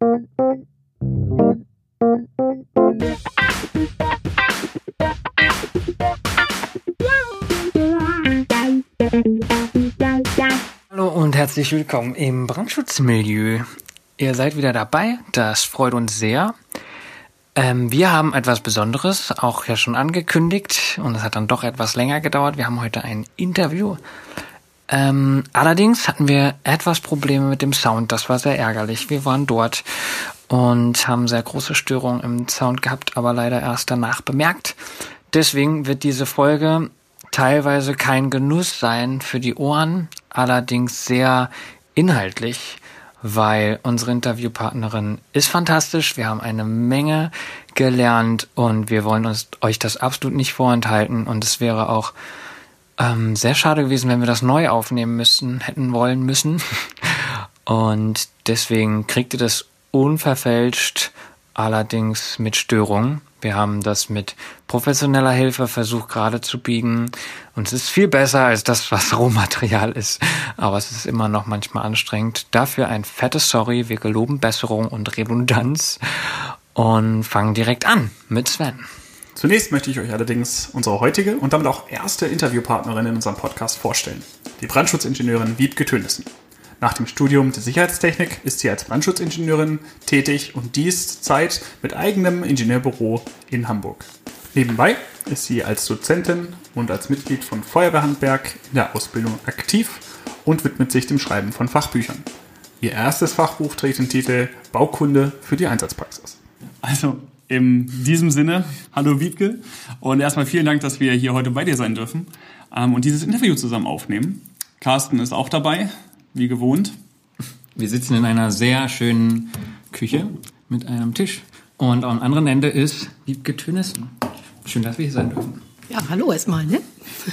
Hallo und herzlich willkommen im Brandschutzmilieu. Ihr seid wieder dabei, das freut uns sehr. Ähm, wir haben etwas Besonderes, auch ja schon angekündigt und es hat dann doch etwas länger gedauert. Wir haben heute ein Interview. Ähm, allerdings hatten wir etwas Probleme mit dem Sound, das war sehr ärgerlich. Wir waren dort und haben sehr große Störungen im Sound gehabt, aber leider erst danach bemerkt. Deswegen wird diese Folge teilweise kein Genuss sein für die Ohren, allerdings sehr inhaltlich weil unsere Interviewpartnerin ist fantastisch. Wir haben eine Menge gelernt und wir wollen uns euch das absolut nicht vorenthalten. Und es wäre auch ähm, sehr schade gewesen, wenn wir das neu aufnehmen müssten, hätten wollen müssen. Und deswegen kriegt ihr das unverfälscht, allerdings mit Störungen. Wir haben das mit professioneller Hilfe versucht gerade zu biegen. Und es ist viel besser als das, was Rohmaterial ist. Aber es ist immer noch manchmal anstrengend. Dafür ein fettes Sorry. Wir geloben Besserung und Redundanz und fangen direkt an mit Sven. Zunächst möchte ich euch allerdings unsere heutige und damit auch erste Interviewpartnerin in unserem Podcast vorstellen. Die Brandschutzingenieurin Wiebke Tönissen. Nach dem Studium der Sicherheitstechnik ist sie als Brandschutzingenieurin tätig und dies Zeit mit eigenem Ingenieurbüro in Hamburg. Nebenbei ist sie als Dozentin und als Mitglied von Feuerwehrhandwerk in der Ausbildung aktiv und widmet sich dem Schreiben von Fachbüchern. Ihr erstes Fachbuch trägt den Titel Baukunde für die Einsatzpraxis. Also in diesem Sinne, hallo Wiebke und erstmal vielen Dank, dass wir hier heute bei dir sein dürfen ähm, und dieses Interview zusammen aufnehmen. Carsten ist auch dabei wie gewohnt. Wir sitzen in einer sehr schönen Küche mit einem Tisch. Und am anderen Ende ist Wiebke Tönissen. Schön, dass wir hier sein dürfen. Ja, hallo erstmal, ne?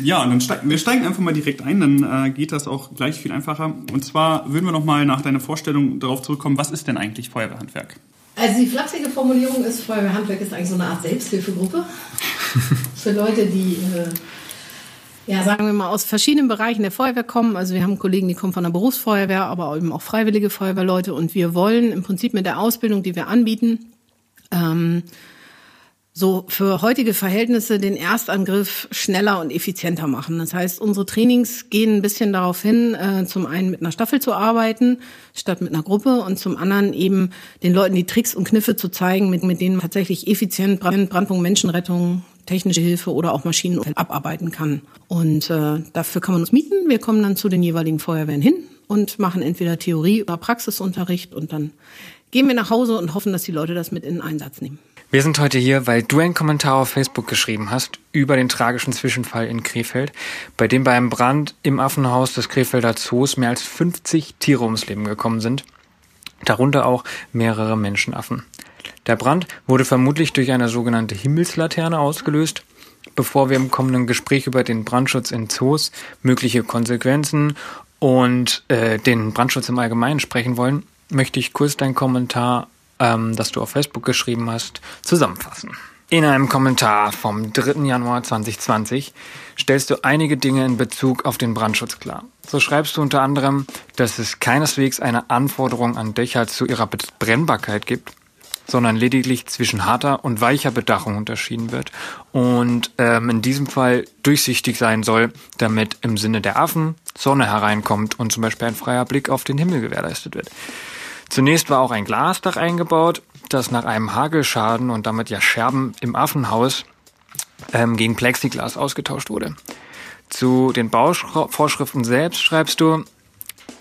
Ja, und dann steigen wir steigen einfach mal direkt ein, dann äh, geht das auch gleich viel einfacher. Und zwar würden wir noch mal nach deiner Vorstellung darauf zurückkommen, was ist denn eigentlich Feuerwehrhandwerk? Also die flapsige Formulierung ist, Feuerwehrhandwerk ist eigentlich so eine Art Selbsthilfegruppe für Leute, die äh, ja, sagen wir mal, aus verschiedenen Bereichen der Feuerwehr kommen. Also wir haben Kollegen, die kommen von der Berufsfeuerwehr, aber eben auch freiwillige Feuerwehrleute. Und wir wollen im Prinzip mit der Ausbildung, die wir anbieten, ähm, so für heutige Verhältnisse den Erstangriff schneller und effizienter machen. Das heißt, unsere Trainings gehen ein bisschen darauf hin, äh, zum einen mit einer Staffel zu arbeiten, statt mit einer Gruppe und zum anderen eben den Leuten die Tricks und Kniffe zu zeigen, mit, mit denen man tatsächlich effizient Brand, Brandpunkt, Menschenrettung, technische Hilfe oder auch Maschinen abarbeiten kann. Und äh, dafür kann man uns mieten. Wir kommen dann zu den jeweiligen Feuerwehren hin und machen entweder Theorie oder Praxisunterricht und dann gehen wir nach Hause und hoffen, dass die Leute das mit in den Einsatz nehmen. Wir sind heute hier, weil du einen Kommentar auf Facebook geschrieben hast über den tragischen Zwischenfall in Krefeld, bei dem bei einem Brand im Affenhaus des Krefelder Zoos mehr als 50 Tiere ums Leben gekommen sind, darunter auch mehrere Menschenaffen. Der Brand wurde vermutlich durch eine sogenannte Himmelslaterne ausgelöst. Bevor wir im kommenden Gespräch über den Brandschutz in Zoos, mögliche Konsequenzen und äh, den Brandschutz im Allgemeinen sprechen wollen, möchte ich kurz deinen Kommentar ähm, das du auf Facebook geschrieben hast, zusammenfassen. In einem Kommentar vom 3. Januar 2020 stellst du einige Dinge in Bezug auf den Brandschutz klar. So schreibst du unter anderem, dass es keineswegs eine Anforderung an Dächer zu ihrer Brennbarkeit gibt, sondern lediglich zwischen harter und weicher Bedachung unterschieden wird und ähm, in diesem Fall durchsichtig sein soll, damit im Sinne der Affen Sonne hereinkommt und zum Beispiel ein freier Blick auf den Himmel gewährleistet wird. Zunächst war auch ein Glasdach eingebaut, das nach einem Hagelschaden und damit ja Scherben im Affenhaus ähm, gegen Plexiglas ausgetauscht wurde. Zu den Bauvorschriften selbst schreibst du,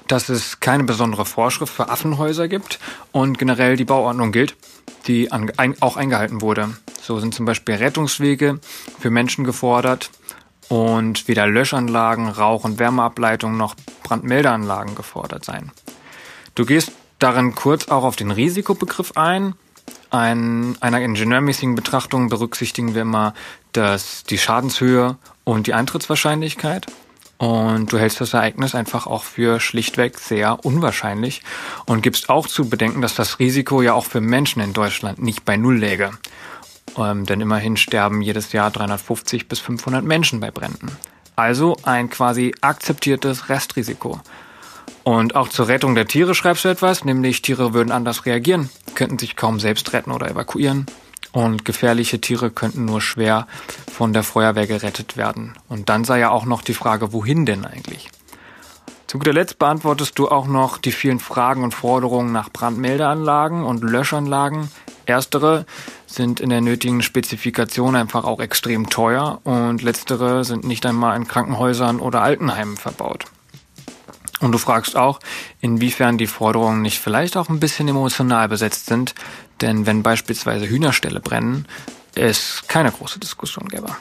dass es keine besondere Vorschrift für Affenhäuser gibt und generell die Bauordnung gilt, die an, ein, auch eingehalten wurde. So sind zum Beispiel Rettungswege für Menschen gefordert und weder Löschanlagen, Rauch- und Wärmeableitungen noch Brandmeldeanlagen gefordert sein. Du gehst darin kurz auch auf den Risikobegriff ein. Ein, einer ingenieurmäßigen Betrachtung berücksichtigen wir immer das, die Schadenshöhe und die Eintrittswahrscheinlichkeit. Und du hältst das Ereignis einfach auch für schlichtweg sehr unwahrscheinlich und gibst auch zu bedenken, dass das Risiko ja auch für Menschen in Deutschland nicht bei Null läge. Ähm, denn immerhin sterben jedes Jahr 350 bis 500 Menschen bei Bränden. Also ein quasi akzeptiertes Restrisiko. Und auch zur Rettung der Tiere schreibst du etwas, nämlich Tiere würden anders reagieren, könnten sich kaum selbst retten oder evakuieren. Und gefährliche Tiere könnten nur schwer von der Feuerwehr gerettet werden. Und dann sei ja auch noch die Frage, wohin denn eigentlich? Zu guter Letzt beantwortest du auch noch die vielen Fragen und Forderungen nach Brandmeldeanlagen und Löschanlagen. Erstere sind in der nötigen Spezifikation einfach auch extrem teuer und letztere sind nicht einmal in Krankenhäusern oder Altenheimen verbaut. Und du fragst auch, inwiefern die Forderungen nicht vielleicht auch ein bisschen emotional besetzt sind, denn wenn beispielsweise Hühnerställe brennen, es keine große Diskussion gäbe.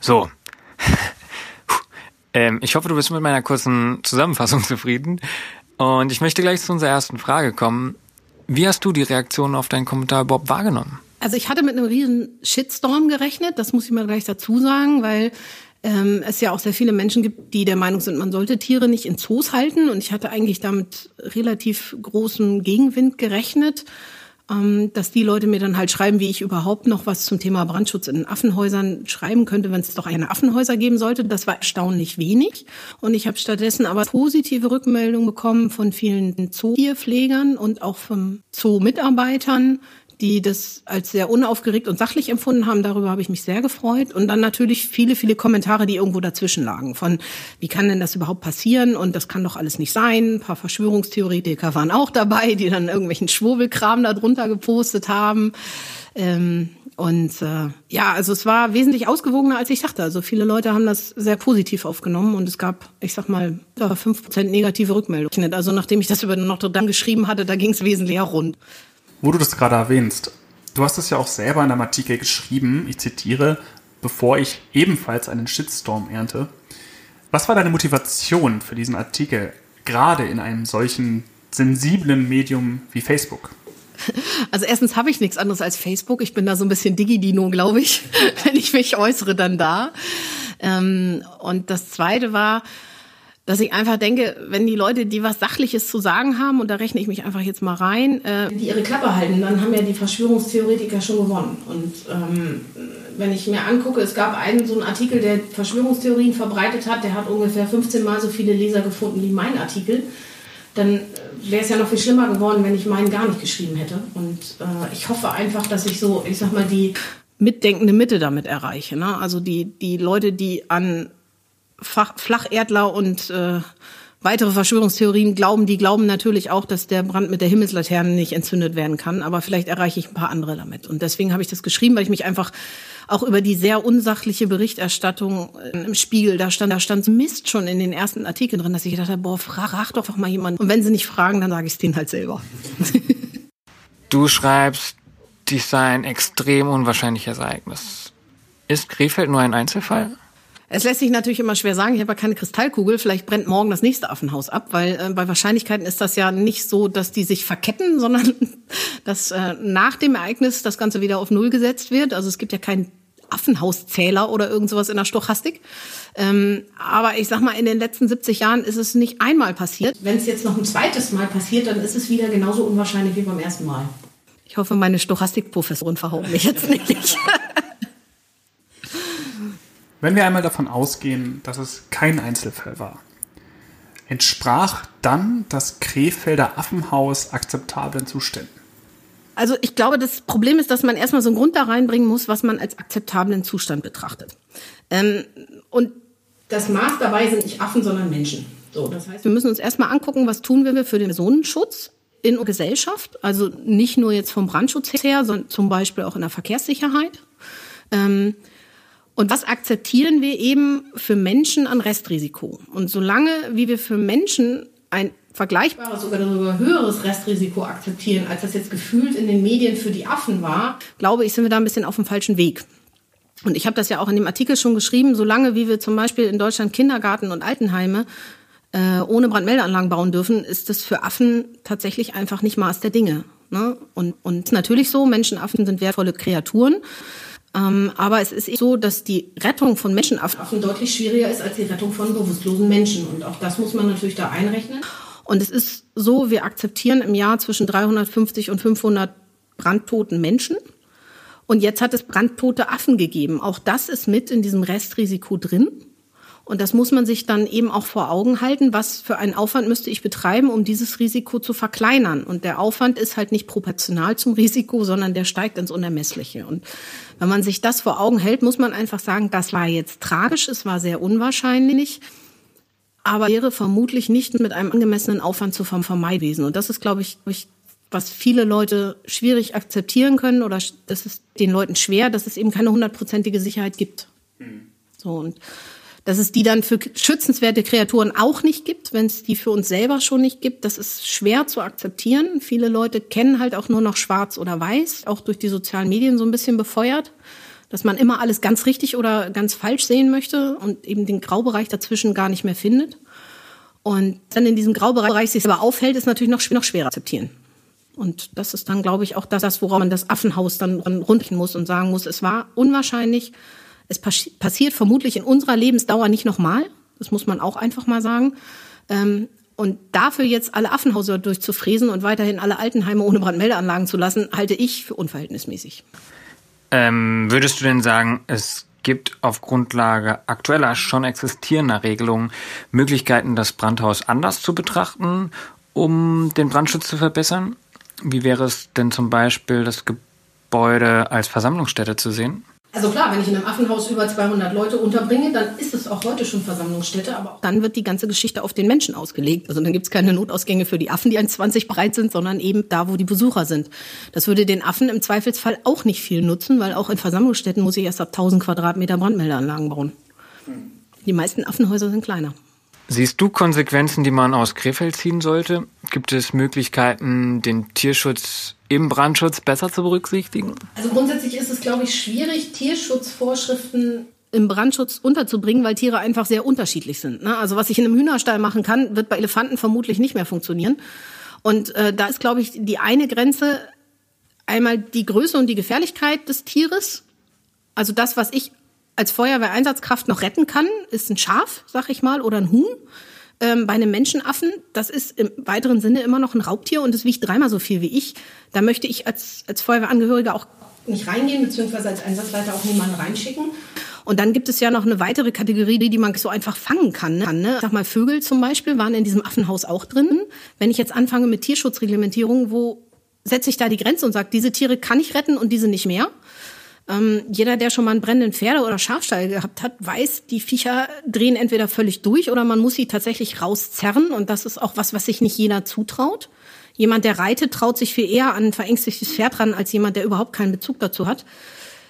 So. ähm, ich hoffe, du bist mit meiner kurzen Zusammenfassung zufrieden. Und ich möchte gleich zu unserer ersten Frage kommen. Wie hast du die Reaktion auf deinen Kommentar überhaupt wahrgenommen? Also ich hatte mit einem riesen Shitstorm gerechnet, das muss ich mal gleich dazu sagen, weil ähm, es ja auch sehr viele Menschen gibt, die der Meinung sind, man sollte Tiere nicht in Zoos halten. Und ich hatte eigentlich damit relativ großem Gegenwind gerechnet, ähm, dass die Leute mir dann halt schreiben, wie ich überhaupt noch was zum Thema Brandschutz in Affenhäusern schreiben könnte, wenn es doch eine Affenhäuser geben sollte. Das war erstaunlich wenig. Und ich habe stattdessen aber positive Rückmeldungen bekommen von vielen Zootierpflegern und auch von Zoo-Mitarbeitern, die das als sehr unaufgeregt und sachlich empfunden haben. Darüber habe ich mich sehr gefreut. Und dann natürlich viele, viele Kommentare, die irgendwo dazwischen lagen. Von, wie kann denn das überhaupt passieren? Und das kann doch alles nicht sein. Ein paar Verschwörungstheoretiker waren auch dabei, die dann irgendwelchen Schwurbelkram darunter gepostet haben. Ähm, und äh, ja, also es war wesentlich ausgewogener, als ich dachte. Also viele Leute haben das sehr positiv aufgenommen und es gab, ich sag mal, fünf Prozent negative Rückmeldungen. Also nachdem ich das über Notre Dame geschrieben hatte, da ging es wesentlich rund. Wo du das gerade erwähnst, du hast es ja auch selber in einem Artikel geschrieben, ich zitiere, bevor ich ebenfalls einen Shitstorm ernte. Was war deine Motivation für diesen Artikel, gerade in einem solchen sensiblen Medium wie Facebook? Also erstens habe ich nichts anderes als Facebook. Ich bin da so ein bisschen Digidino, glaube ich, wenn ich mich äußere, dann da. Ähm, und das Zweite war, dass ich einfach denke, wenn die Leute, die was Sachliches zu sagen haben, und da rechne ich mich einfach jetzt mal rein, äh, die ihre Klappe halten, dann haben ja die Verschwörungstheoretiker schon gewonnen. Und ähm, wenn ich mir angucke, es gab einen so einen Artikel, der Verschwörungstheorien verbreitet hat, der hat ungefähr 15 Mal so viele Leser gefunden wie mein Artikel. Dann wäre es ja noch viel schlimmer geworden, wenn ich meinen gar nicht geschrieben hätte. Und äh, ich hoffe einfach, dass ich so, ich sag mal, die mitdenkende Mitte damit erreiche. Ne? Also die, die Leute, die an Fach, Flacherdler und äh, weitere Verschwörungstheorien glauben, die glauben natürlich auch, dass der Brand mit der Himmelslaterne nicht entzündet werden kann. Aber vielleicht erreiche ich ein paar andere damit. Und deswegen habe ich das geschrieben, weil ich mich einfach auch über die sehr unsachliche Berichterstattung im Spiegel, da stand, da stand Mist schon in den ersten Artikeln drin, dass ich gedacht habe, boah, frag doch mal jemanden. Und wenn sie nicht fragen, dann sage ich es denen halt selber. du schreibst, dies sei ein extrem unwahrscheinliches Ereignis. Ist Krefeld nur ein Einzelfall? Es lässt sich natürlich immer schwer sagen, ich habe ja keine Kristallkugel, vielleicht brennt morgen das nächste Affenhaus ab, weil äh, bei Wahrscheinlichkeiten ist das ja nicht so, dass die sich verketten, sondern dass äh, nach dem Ereignis das Ganze wieder auf Null gesetzt wird. Also es gibt ja keinen Affenhauszähler oder irgend sowas in der Stochastik. Ähm, aber ich sag mal, in den letzten 70 Jahren ist es nicht einmal passiert. Wenn es jetzt noch ein zweites Mal passiert, dann ist es wieder genauso unwahrscheinlich wie beim ersten Mal. Ich hoffe, meine Stochastikprofessorin verhaut mich jetzt nicht. Wenn wir einmal davon ausgehen, dass es kein Einzelfall war, entsprach dann das Krefelder Affenhaus akzeptablen Zuständen? Also ich glaube, das Problem ist, dass man erstmal so einen Grund da reinbringen muss, was man als akzeptablen Zustand betrachtet. Ähm, und das Maß dabei sind nicht Affen, sondern Menschen. So, das heißt, wir müssen uns erstmal angucken, was tun wir für den Personenschutz in Gesellschaft. Also nicht nur jetzt vom Brandschutz her, sondern zum Beispiel auch in der Verkehrssicherheit. Ähm, und was akzeptieren wir eben für Menschen an Restrisiko? Und solange wie wir für Menschen ein vergleichbares, sogar darüber höheres Restrisiko akzeptieren, als das jetzt gefühlt in den Medien für die Affen war, glaube ich, sind wir da ein bisschen auf dem falschen Weg. Und ich habe das ja auch in dem Artikel schon geschrieben, solange wie wir zum Beispiel in Deutschland Kindergarten und Altenheime äh, ohne Brandmeldeanlagen bauen dürfen, ist das für Affen tatsächlich einfach nicht Maß der Dinge. Ne? Und, und natürlich so, Menschenaffen sind wertvolle Kreaturen. Ähm, aber es ist so, dass die Rettung von Menschenaffen deutlich schwieriger ist als die Rettung von bewusstlosen Menschen. Und auch das muss man natürlich da einrechnen. Und es ist so, wir akzeptieren im Jahr zwischen 350 und 500 brandtoten Menschen. Und jetzt hat es brandtote Affen gegeben. Auch das ist mit in diesem Restrisiko drin. Und das muss man sich dann eben auch vor Augen halten, was für einen Aufwand müsste ich betreiben, um dieses Risiko zu verkleinern. Und der Aufwand ist halt nicht proportional zum Risiko, sondern der steigt ins Unermessliche. Und wenn man sich das vor Augen hält, muss man einfach sagen, das war jetzt tragisch, es war sehr unwahrscheinlich, aber wäre vermutlich nicht mit einem angemessenen Aufwand zu vermeiden gewesen. Und das ist, glaube ich, was viele Leute schwierig akzeptieren können oder das ist den Leuten schwer, dass es eben keine hundertprozentige Sicherheit gibt. Mhm. So und dass es die dann für schützenswerte Kreaturen auch nicht gibt, wenn es die für uns selber schon nicht gibt, das ist schwer zu akzeptieren. Viele Leute kennen halt auch nur noch schwarz oder weiß, auch durch die sozialen Medien so ein bisschen befeuert, dass man immer alles ganz richtig oder ganz falsch sehen möchte und eben den Graubereich dazwischen gar nicht mehr findet. Und dann in diesem Graubereich sich aber aufhält, ist natürlich noch, noch schwerer akzeptieren. Und das ist dann, glaube ich, auch das, worauf man das Affenhaus dann runden muss und sagen muss, es war unwahrscheinlich, es passiert vermutlich in unserer Lebensdauer nicht nochmal. Das muss man auch einfach mal sagen. Ähm, und dafür jetzt alle Affenhäuser durchzufräsen und weiterhin alle Altenheime ohne Brandmeldeanlagen zu lassen, halte ich für unverhältnismäßig. Ähm, würdest du denn sagen, es gibt auf Grundlage aktueller schon existierender Regelungen Möglichkeiten, das Brandhaus anders zu betrachten, um den Brandschutz zu verbessern? Wie wäre es denn zum Beispiel, das Gebäude als Versammlungsstätte zu sehen? Also klar, wenn ich in einem Affenhaus über 200 Leute unterbringe, dann ist es auch heute schon Versammlungsstätte, aber dann wird die ganze Geschichte auf den Menschen ausgelegt. Also dann gibt es keine Notausgänge für die Affen, die 1,20 breit sind, sondern eben da, wo die Besucher sind. Das würde den Affen im Zweifelsfall auch nicht viel nutzen, weil auch in Versammlungsstätten muss ich erst ab 1000 Quadratmeter Brandmeldeanlagen bauen. Die meisten Affenhäuser sind kleiner. Siehst du Konsequenzen, die man aus Krefeld ziehen sollte? Gibt es Möglichkeiten, den Tierschutz im Brandschutz besser zu berücksichtigen? Also grundsätzlich ist es, glaube ich, schwierig, Tierschutzvorschriften im Brandschutz unterzubringen, weil Tiere einfach sehr unterschiedlich sind. Ne? Also was ich in einem Hühnerstall machen kann, wird bei Elefanten vermutlich nicht mehr funktionieren. Und äh, da ist, glaube ich, die eine Grenze einmal die Größe und die Gefährlichkeit des Tieres. Also das, was ich als Feuerwehreinsatzkraft noch retten kann, ist ein Schaf, sag ich mal, oder ein Huhn. Ähm, bei einem Menschenaffen, das ist im weiteren Sinne immer noch ein Raubtier und es wiegt dreimal so viel wie ich. Da möchte ich als, als Feuerwehrangehöriger auch nicht reingehen, beziehungsweise als Einsatzleiter auch niemanden reinschicken. Und dann gibt es ja noch eine weitere Kategorie, die man so einfach fangen kann. Ne? Ich sag mal, Vögel zum Beispiel waren in diesem Affenhaus auch drin. Wenn ich jetzt anfange mit Tierschutzreglementierung, wo setze ich da die Grenze und sage, diese Tiere kann ich retten und diese nicht mehr? Ähm, jeder, der schon mal einen brennenden Pferde- oder Schafstall gehabt hat, weiß, die Viecher drehen entweder völlig durch oder man muss sie tatsächlich rauszerren. Und das ist auch was, was sich nicht jeder zutraut. Jemand, der reitet, traut sich viel eher an ein verängstigtes Pferd ran, als jemand, der überhaupt keinen Bezug dazu hat.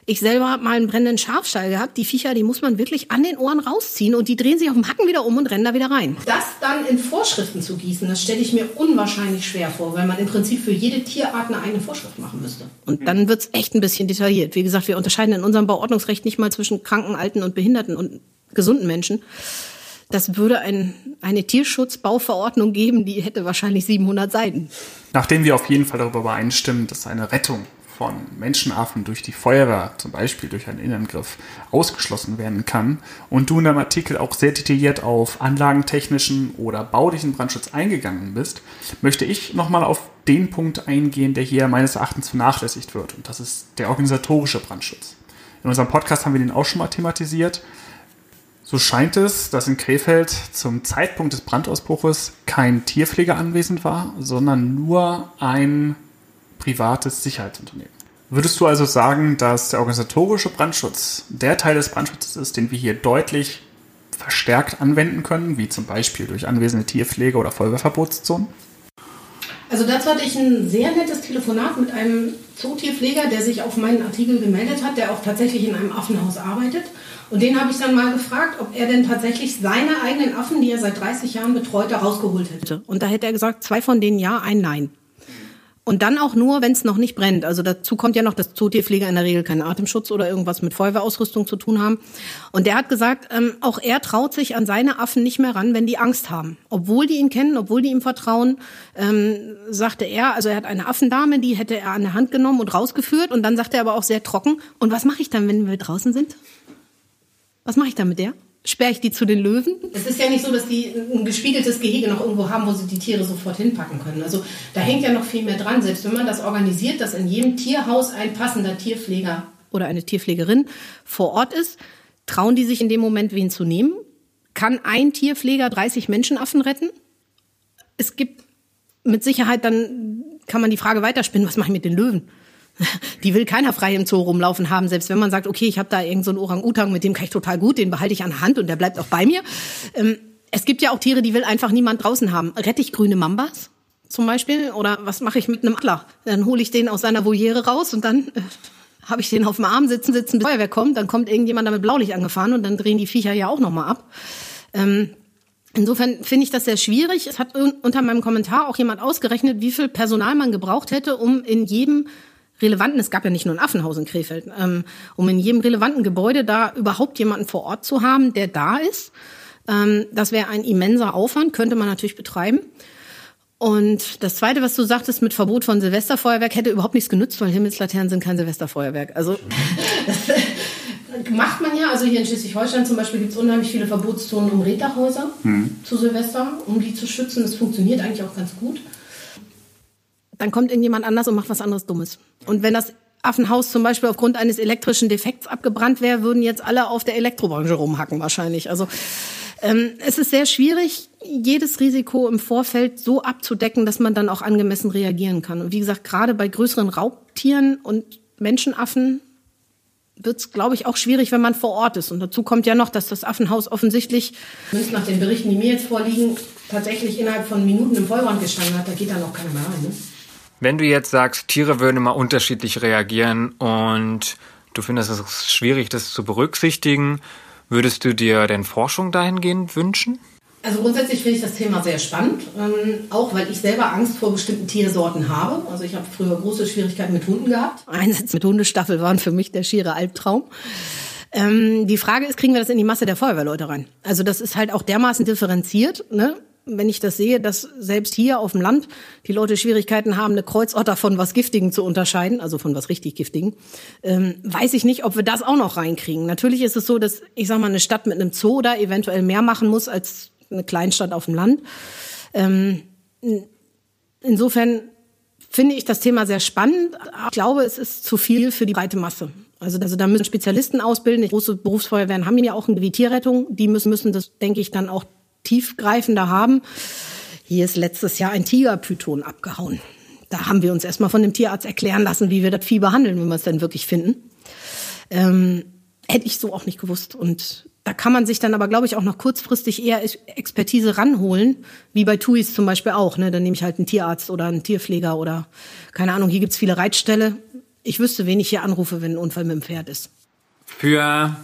Ich selber habe mal einen brennenden Schafstall gehabt. Die Viecher, die muss man wirklich an den Ohren rausziehen und die drehen sich auf dem Hacken wieder um und rennen da wieder rein. Das dann in Vorschriften zu gießen, das stelle ich mir unwahrscheinlich schwer vor, weil man im Prinzip für jede Tierart eine eigene Vorschrift machen müsste. Und dann wird's echt ein bisschen detailliert. Wie gesagt, wir unterscheiden in unserem Bauordnungsrecht nicht mal zwischen kranken, alten und behinderten und gesunden Menschen. Das würde ein, eine Tierschutzbauverordnung geben, die hätte wahrscheinlich 700 Seiten. Nachdem wir auf jeden Fall darüber übereinstimmen, dass eine Rettung von Menschenaffen durch die Feuerwehr, zum Beispiel durch einen Innenangriff, ausgeschlossen werden kann und du in deinem Artikel auch sehr detailliert auf anlagentechnischen oder baulichen Brandschutz eingegangen bist, möchte ich nochmal auf den Punkt eingehen, der hier meines Erachtens vernachlässigt wird. Und das ist der organisatorische Brandschutz. In unserem Podcast haben wir den auch schon mal thematisiert. So scheint es, dass in Krefeld zum Zeitpunkt des Brandausbruches kein Tierpfleger anwesend war, sondern nur ein privates Sicherheitsunternehmen. Würdest du also sagen, dass der organisatorische Brandschutz der Teil des Brandschutzes ist, den wir hier deutlich verstärkt anwenden können, wie zum Beispiel durch anwesende Tierpflege oder Feuerwehrverbotszonen? Also dazu hatte ich ein sehr nettes Telefonat mit einem Zootierpfleger, der sich auf meinen Artikel gemeldet hat, der auch tatsächlich in einem Affenhaus arbeitet. Und den habe ich dann mal gefragt, ob er denn tatsächlich seine eigenen Affen, die er seit 30 Jahren betreut, da rausgeholt hätte. Und da hätte er gesagt, zwei von denen ja, ein nein. Und dann auch nur, wenn es noch nicht brennt. Also dazu kommt ja noch, dass Zootierpfleger in der Regel keinen Atemschutz oder irgendwas mit Feuerwehrausrüstung zu tun haben. Und der hat gesagt, ähm, auch er traut sich an seine Affen nicht mehr ran, wenn die Angst haben. Obwohl die ihn kennen, obwohl die ihm vertrauen, ähm, sagte er, also er hat eine Affendame, die hätte er an der Hand genommen und rausgeführt. Und dann sagte er aber auch sehr trocken, und was mache ich dann, wenn wir draußen sind? Was mache ich dann mit der? Sperre ich die zu den Löwen. Es ist ja nicht so, dass die ein gespiegeltes Gehege noch irgendwo haben, wo sie die Tiere sofort hinpacken können. Also da hängt ja noch viel mehr dran. Selbst wenn man das organisiert, dass in jedem Tierhaus ein passender Tierpfleger oder eine Tierpflegerin vor Ort ist, trauen die sich in dem Moment, wen zu nehmen? kann ein Tierpfleger 30 Menschenaffen retten. Es gibt mit Sicherheit, dann kann man die Frage weiterspinnen, was mache ich mit den Löwen? Die will keiner frei im Zoo rumlaufen haben, selbst wenn man sagt, okay, ich habe da irgendeinen so Orang-Utang, mit dem kann ich total gut, den behalte ich an der Hand und der bleibt auch bei mir. Ähm, es gibt ja auch Tiere, die will einfach niemand draußen haben. Rette ich grüne Mambas zum Beispiel? Oder was mache ich mit einem Adler? Dann hole ich den aus seiner Voliere raus und dann äh, habe ich den auf dem Arm sitzen, sitzen, bis Feuerwehr kommt. Dann kommt irgendjemand damit Blaulicht angefahren und dann drehen die Viecher ja auch nochmal ab. Ähm, Insofern finde ich das sehr schwierig. Es hat unter meinem Kommentar auch jemand ausgerechnet, wie viel Personal man gebraucht hätte, um in jedem relevanten, es gab ja nicht nur ein Affenhaus in Krefeld, ähm, um in jedem relevanten Gebäude da überhaupt jemanden vor Ort zu haben, der da ist. Ähm, das wäre ein immenser Aufwand, könnte man natürlich betreiben. Und das Zweite, was du sagtest mit Verbot von Silvesterfeuerwerk, hätte überhaupt nichts genützt, weil Himmelslaternen sind kein Silvesterfeuerwerk. Also macht man ja. Also hier in Schleswig-Holstein zum Beispiel gibt es unheimlich viele Verbotszonen um Reddachhäuser mhm. zu Silvester, um die zu schützen. Das funktioniert eigentlich auch ganz gut. Dann kommt irgendjemand anders und macht was anderes Dummes. Und wenn das Affenhaus zum Beispiel aufgrund eines elektrischen Defekts abgebrannt wäre, würden jetzt alle auf der Elektrobranche rumhacken wahrscheinlich. Also ähm, es ist sehr schwierig, jedes Risiko im Vorfeld so abzudecken, dass man dann auch angemessen reagieren kann. Und wie gesagt, gerade bei größeren Raubtieren und Menschenaffen wird es, glaube ich, auch schwierig, wenn man vor Ort ist. Und dazu kommt ja noch, dass das Affenhaus offensichtlich, zumindest nach den Berichten, die mir jetzt vorliegen, tatsächlich innerhalb von Minuten im Vollbrand gestanden hat. Da geht dann auch keiner mehr rein. Ne? Wenn du jetzt sagst, Tiere würden immer unterschiedlich reagieren und du findest es schwierig, das zu berücksichtigen, würdest du dir denn Forschung dahingehend wünschen? Also grundsätzlich finde ich das Thema sehr spannend, ähm, auch weil ich selber Angst vor bestimmten Tiersorten habe. Also ich habe früher große Schwierigkeiten mit Hunden gehabt. Einsatz mit Hundestaffel waren für mich der schiere Albtraum. Ähm, die Frage ist, kriegen wir das in die Masse der Feuerwehrleute rein? Also das ist halt auch dermaßen differenziert. Ne? Wenn ich das sehe, dass selbst hier auf dem Land die Leute Schwierigkeiten haben, eine Kreuzotter von was Giftigen zu unterscheiden, also von was richtig Giftigen, ähm, weiß ich nicht, ob wir das auch noch reinkriegen. Natürlich ist es so, dass ich sag mal eine Stadt mit einem Zoo da eventuell mehr machen muss als eine Kleinstadt auf dem Land. Ähm, insofern finde ich das Thema sehr spannend. Ich glaube, es ist zu viel für die breite Masse. Also, also da müssen Spezialisten ausbilden. Die große Berufsfeuerwehren haben ja auch eine Tierrettung. Die müssen, müssen das, denke ich, dann auch tiefgreifender haben. Hier ist letztes Jahr ein Tigerpython abgehauen. Da haben wir uns erstmal von dem Tierarzt erklären lassen, wie wir das Vieh behandeln, wenn wir es denn wirklich finden. Ähm, hätte ich so auch nicht gewusst. Und da kann man sich dann aber, glaube ich, auch noch kurzfristig eher Expertise ranholen, wie bei TUIs zum Beispiel auch. Ne? Dann nehme ich halt einen Tierarzt oder einen Tierpfleger oder keine Ahnung, hier gibt's viele Reitställe. Ich wüsste, wen ich hier anrufe, wenn ein Unfall mit dem Pferd ist. Für,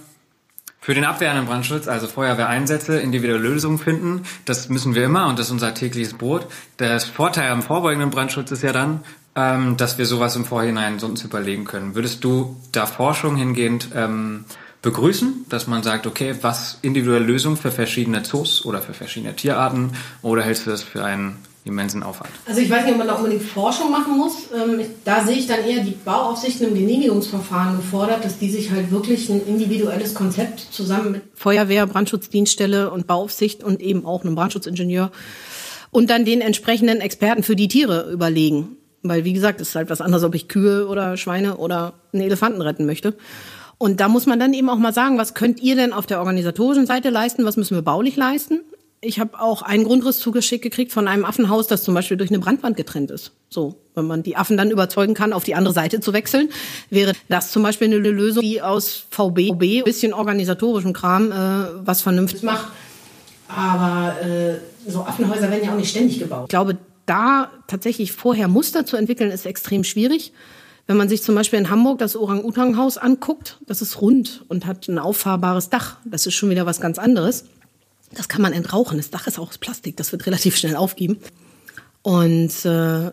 für den abwehrenden Brandschutz, also Feuerwehreinsätze, individuelle Lösungen finden, das müssen wir immer und das ist unser tägliches Brot. Der Vorteil am vorbeugenden Brandschutz ist ja dann, ähm, dass wir sowas im Vorhinein uns überlegen können. Würdest du da Forschung hingehend ähm, begrüßen, dass man sagt, okay, was individuelle Lösungen für verschiedene Zoos oder für verschiedene Tierarten oder hältst du das für einen immensen Aufwand? Also ich weiß nicht, ob man da unbedingt Forschung machen muss. Ähm, da sehe ich dann eher die Bauaufsichten im Genehmigungsverfahren gefordert, dass die sich halt wirklich ein individuelles Konzept zusammen mit Feuerwehr, Brandschutzdienststelle und Bauaufsicht und eben auch einem Brandschutzingenieur und dann den entsprechenden Experten für die Tiere überlegen. Weil, wie gesagt, es ist halt was anderes, ob ich Kühe oder Schweine oder einen Elefanten retten möchte. Und da muss man dann eben auch mal sagen, was könnt ihr denn auf der organisatorischen Seite leisten, was müssen wir baulich leisten? Ich habe auch einen Grundriss zugeschickt gekriegt von einem Affenhaus, das zum Beispiel durch eine Brandwand getrennt ist. So, wenn man die Affen dann überzeugen kann, auf die andere Seite zu wechseln, wäre das zum Beispiel eine Lösung, die aus VB, bisschen organisatorischem Kram, äh, was vernünftig macht. Aber äh, so Affenhäuser werden ja auch nicht ständig gebaut. Ich glaube, da tatsächlich vorher Muster zu entwickeln, ist extrem schwierig. Wenn man sich zum Beispiel in Hamburg das Orang-Utang-Haus anguckt, das ist rund und hat ein auffahrbares Dach. Das ist schon wieder was ganz anderes. Das kann man entrauchen. Das Dach ist auch aus Plastik. Das wird relativ schnell aufgeben. Und äh,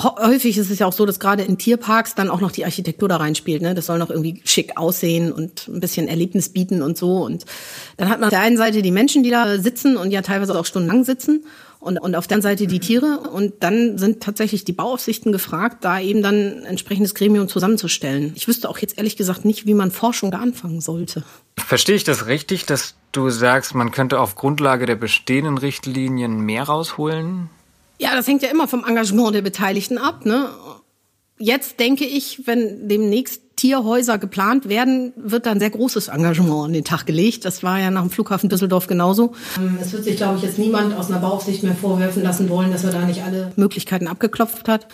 häufig ist es ja auch so, dass gerade in Tierparks dann auch noch die Architektur da reinspielt. Ne? Das soll noch irgendwie schick aussehen und ein bisschen Erlebnis bieten und so. Und dann hat man auf der einen Seite die Menschen, die da sitzen und ja teilweise auch stundenlang sitzen und, und auf der anderen Seite die Tiere. Und dann sind tatsächlich die Bauaufsichten gefragt, da eben dann ein entsprechendes Gremium zusammenzustellen. Ich wüsste auch jetzt ehrlich gesagt nicht, wie man Forschung da anfangen sollte. Verstehe ich das richtig, dass du sagst, man könnte auf Grundlage der bestehenden Richtlinien mehr rausholen? Ja, das hängt ja immer vom Engagement der Beteiligten ab. Ne? Jetzt denke ich, wenn demnächst Tierhäuser geplant werden, wird dann sehr großes Engagement an den Tag gelegt. Das war ja nach dem Flughafen Düsseldorf genauso. Ähm, es wird sich, glaube ich, jetzt niemand aus einer Bauaufsicht mehr vorwerfen lassen wollen, dass er da nicht alle Möglichkeiten abgeklopft hat.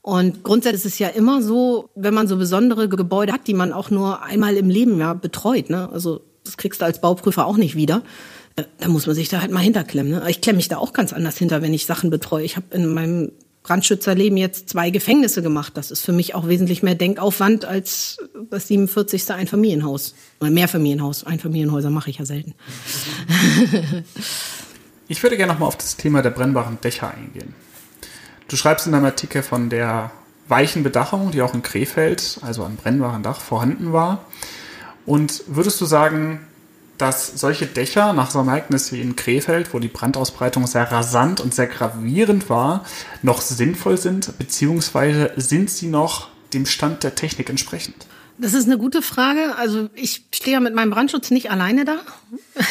Und grundsätzlich ist es ja immer so, wenn man so besondere Gebäude hat, die man auch nur einmal im Leben ja betreut, ne? also das kriegst du als Bauprüfer auch nicht wieder, äh, da muss man sich da halt mal hinterklemmen. Ne? Ich klemme mich da auch ganz anders hinter, wenn ich Sachen betreue. Ich habe in meinem Brandschützerleben jetzt zwei Gefängnisse gemacht. Das ist für mich auch wesentlich mehr Denkaufwand als das 47. Einfamilienhaus. Oder Mehrfamilienhaus. Einfamilienhäuser mache ich ja selten. ich würde gerne nochmal auf das Thema der brennbaren Dächer eingehen. Du schreibst in deinem Artikel von der weichen Bedachung, die auch in Krefeld, also am brennbaren Dach, vorhanden war. Und würdest du sagen, dass solche Dächer nach so einem Ereignis wie in Krefeld, wo die Brandausbreitung sehr rasant und sehr gravierend war, noch sinnvoll sind, beziehungsweise sind sie noch dem Stand der Technik entsprechend? Das ist eine gute Frage. Also ich stehe ja mit meinem Brandschutz nicht alleine da.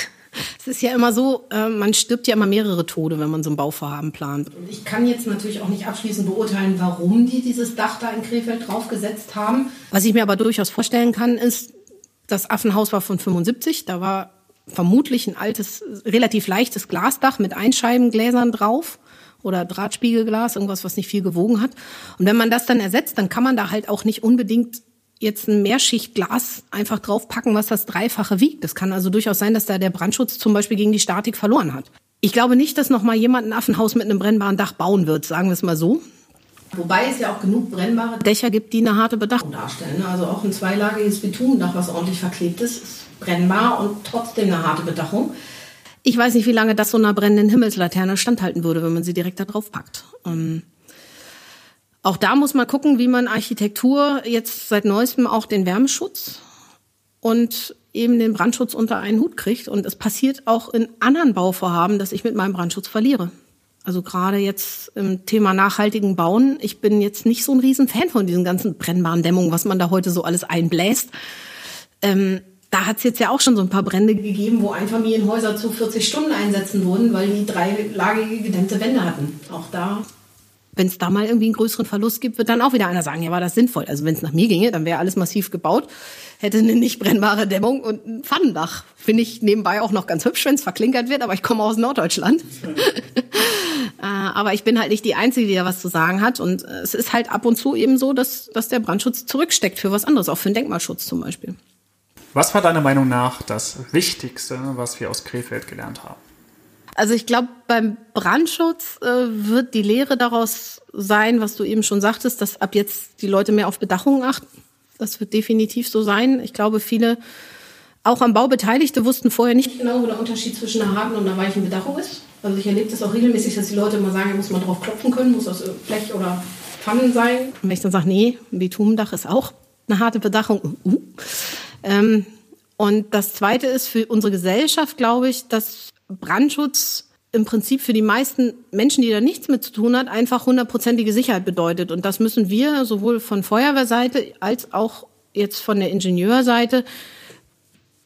Es ist ja immer so, äh, man stirbt ja immer mehrere Tode, wenn man so ein Bauvorhaben plant. Ich kann jetzt natürlich auch nicht abschließend beurteilen, warum die dieses Dach da in Krefeld draufgesetzt haben. Was ich mir aber durchaus vorstellen kann, ist, das Affenhaus war von 75, da war vermutlich ein altes, relativ leichtes Glasdach mit Einscheibengläsern drauf oder Drahtspiegelglas, irgendwas, was nicht viel gewogen hat. Und wenn man das dann ersetzt, dann kann man da halt auch nicht unbedingt jetzt ein Mehrschichtglas einfach draufpacken, was das Dreifache wiegt. Das kann also durchaus sein, dass da der Brandschutz zum Beispiel gegen die Statik verloren hat. Ich glaube nicht, dass noch mal jemand ein Affenhaus mit einem brennbaren Dach bauen wird, sagen wir es mal so. Wobei es ja auch genug brennbare Dächer gibt, die eine harte Bedachung darstellen. Ne? Also auch ein zweilagiges Bitumendach, was ordentlich verklebt ist, ist brennbar und trotzdem eine harte Bedachung. Ich weiß nicht, wie lange das so einer brennenden Himmelslaterne standhalten würde, wenn man sie direkt da drauf packt. Ähm auch da muss man gucken, wie man Architektur jetzt seit neuestem auch den Wärmeschutz und eben den Brandschutz unter einen Hut kriegt. Und es passiert auch in anderen Bauvorhaben, dass ich mit meinem Brandschutz verliere. Also gerade jetzt im Thema nachhaltigen Bauen. Ich bin jetzt nicht so ein Riesenfan von diesen ganzen brennbaren Dämmungen, was man da heute so alles einbläst. Ähm, da hat es jetzt ja auch schon so ein paar Brände gegeben, wo Einfamilienhäuser zu 40 Stunden einsetzen wurden, weil die dreilagige gedämmte Wände hatten. Auch da, wenn es da mal irgendwie einen größeren Verlust gibt, wird dann auch wieder einer sagen, ja, war das sinnvoll. Also wenn es nach mir ginge, dann wäre alles massiv gebaut, hätte eine nicht brennbare Dämmung und ein Pfannendach. Finde ich nebenbei auch noch ganz hübsch, wenn es verklinkert wird, aber ich komme aus Norddeutschland. Äh, aber ich bin halt nicht die Einzige, die da was zu sagen hat. Und äh, es ist halt ab und zu eben so, dass, dass der Brandschutz zurücksteckt für was anderes, auch für den Denkmalschutz zum Beispiel. Was war deiner Meinung nach das Wichtigste, was wir aus Krefeld gelernt haben? Also ich glaube, beim Brandschutz äh, wird die Lehre daraus sein, was du eben schon sagtest, dass ab jetzt die Leute mehr auf Bedachungen achten. Das wird definitiv so sein. Ich glaube, viele auch am Bau Beteiligte wussten vorher nicht genau, wo der Unterschied zwischen einer harten und einer weichen Bedachung ist. Also ich erlebe das auch regelmäßig, dass die Leute immer sagen, muss man drauf klopfen können, muss das Blech oder Pfannen sein. Und wenn ich dann sage, nee, ein Bitumendach ist auch eine harte Bedachung. Uh, uh. Ähm, und das Zweite ist für unsere Gesellschaft, glaube ich, dass Brandschutz im Prinzip für die meisten Menschen, die da nichts mit zu tun hat, einfach hundertprozentige Sicherheit bedeutet. Und das müssen wir sowohl von Feuerwehrseite als auch jetzt von der Ingenieurseite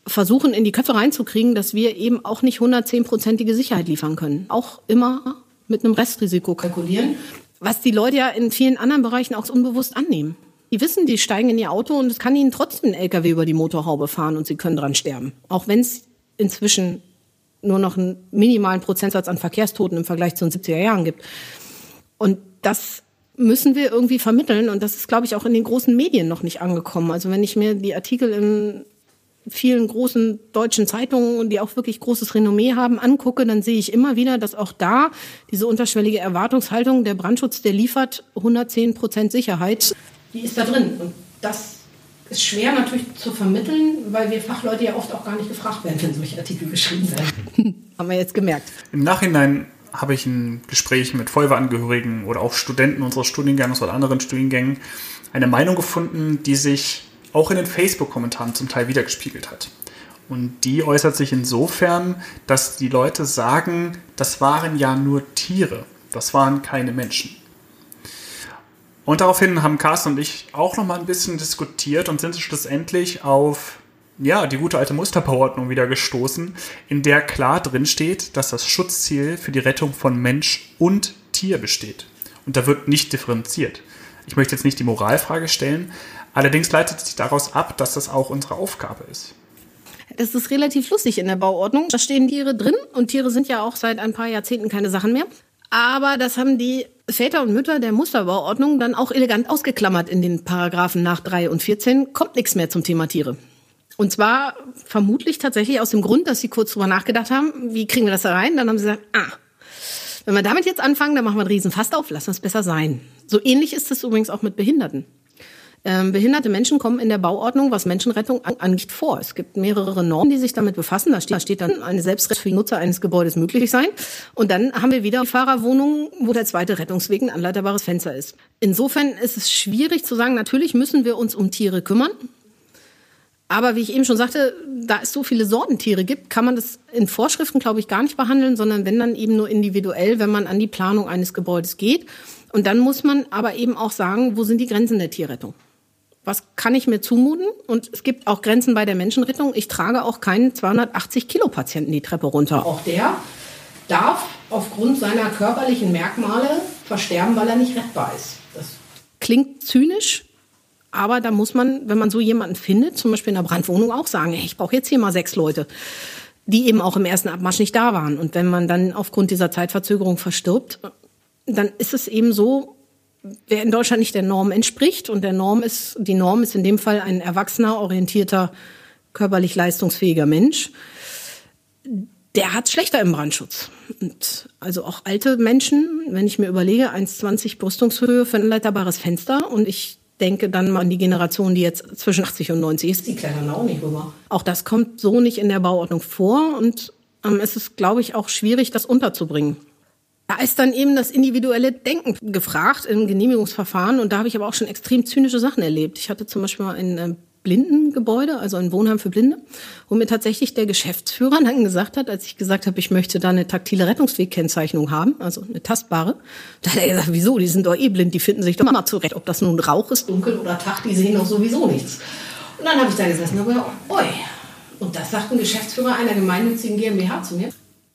versuchen, in die Köpfe reinzukriegen, dass wir eben auch nicht 110-prozentige Sicherheit liefern können. Auch immer mit einem Restrisiko kalkulieren, was die Leute ja in vielen anderen Bereichen auch unbewusst annehmen. Die wissen, die steigen in ihr Auto und es kann ihnen trotzdem ein LKW über die Motorhaube fahren und sie können dran sterben. Auch wenn es inzwischen nur noch einen minimalen Prozentsatz an Verkehrstoten im Vergleich zu den 70er Jahren gibt. Und das müssen wir irgendwie vermitteln und das ist, glaube ich, auch in den großen Medien noch nicht angekommen. Also wenn ich mir die Artikel in vielen großen deutschen Zeitungen, die auch wirklich großes Renommee haben, angucke, dann sehe ich immer wieder, dass auch da diese unterschwellige Erwartungshaltung, der Brandschutz, der liefert 110 Prozent Sicherheit, die ist da drin. Und das ist schwer natürlich zu vermitteln, weil wir Fachleute ja oft auch gar nicht gefragt werden, wenn solche Artikel geschrieben werden. haben wir jetzt gemerkt. Im Nachhinein habe ich in Gesprächen mit Feuerwehrangehörigen oder auch Studenten unseres Studiengangs oder anderen Studiengängen eine Meinung gefunden, die sich auch in den Facebook-Kommentaren zum Teil wiedergespiegelt hat. Und die äußert sich insofern, dass die Leute sagen, das waren ja nur Tiere, das waren keine Menschen. Und daraufhin haben Carsten und ich auch noch mal ein bisschen diskutiert und sind schlussendlich auf ja, die gute alte Musterbauordnung wieder gestoßen, in der klar drin steht, dass das Schutzziel für die Rettung von Mensch und Tier besteht. Und da wird nicht differenziert. Ich möchte jetzt nicht die Moralfrage stellen, allerdings leitet sich daraus ab, dass das auch unsere Aufgabe ist. Das ist relativ lustig in der Bauordnung. Da stehen Tiere drin und Tiere sind ja auch seit ein paar Jahrzehnten keine Sachen mehr. Aber das haben die Väter und Mütter der Musterbauordnung dann auch elegant ausgeklammert in den Paragraphen nach 3 und 14. Kommt nichts mehr zum Thema Tiere. Und zwar vermutlich tatsächlich aus dem Grund, dass sie kurz drüber nachgedacht haben, wie kriegen wir das da rein? Dann haben sie gesagt, ah, wenn wir damit jetzt anfangen, dann machen wir einen riesen Fass auf, lassen wir es besser sein. So ähnlich ist es übrigens auch mit Behinderten. Ähm, behinderte Menschen kommen in der Bauordnung, was Menschenrettung angeht, vor. Es gibt mehrere Normen, die sich damit befassen. Da steht, da steht dann eine Selbstrettung für die Nutzer eines Gebäudes möglich sein. Und dann haben wir wieder Fahrerwohnungen, wo der zweite Rettungsweg ein anleiterbares Fenster ist. Insofern ist es schwierig zu sagen, natürlich müssen wir uns um Tiere kümmern. Aber wie ich eben schon sagte, da es so viele Sortentiere gibt, kann man das in Vorschriften, glaube ich, gar nicht behandeln, sondern wenn dann eben nur individuell, wenn man an die Planung eines Gebäudes geht. Und dann muss man aber eben auch sagen, wo sind die Grenzen der Tierrettung? Was kann ich mir zumuten? Und es gibt auch Grenzen bei der Menschenrettung. Ich trage auch keinen 280 Kilo Patienten die Treppe runter. Auch der darf aufgrund seiner körperlichen Merkmale versterben, weil er nicht rettbar ist. Das klingt zynisch, aber da muss man, wenn man so jemanden findet, zum Beispiel in der Brandwohnung auch sagen, hey, ich brauche jetzt hier mal sechs Leute, die eben auch im ersten Abmarsch nicht da waren. Und wenn man dann aufgrund dieser Zeitverzögerung verstirbt, dann ist es eben so, wer in Deutschland nicht der Norm entspricht. Und der Norm ist, die Norm ist in dem Fall ein erwachsener, orientierter, körperlich leistungsfähiger Mensch. Der hat schlechter im Brandschutz. Und also auch alte Menschen, wenn ich mir überlege, 1,20 Brüstungshöhe für ein leiterbares Fenster und ich denke dann mal an die Generation, die jetzt zwischen 80 und 90 ist, die klettern auch nicht rüber. Auch das kommt so nicht in der Bauordnung vor und ähm, es ist, glaube ich, auch schwierig, das unterzubringen. Da ist dann eben das individuelle Denken gefragt im Genehmigungsverfahren. Und da habe ich aber auch schon extrem zynische Sachen erlebt. Ich hatte zum Beispiel mal ein äh, Blindengebäude, also ein Wohnheim für Blinde, wo mir tatsächlich der Geschäftsführer dann gesagt hat, als ich gesagt habe, ich möchte da eine taktile Rettungswegkennzeichnung haben, also eine tastbare, da hat er gesagt, wieso, die sind doch eh blind, die finden sich doch mal zurecht. Ob das nun Rauch ist, dunkel oder Tag, die sehen doch sowieso nichts. Und dann habe ich da gesessen und gedacht, oi. Und das sagt ein Geschäftsführer einer gemeinnützigen GmbH zu mir.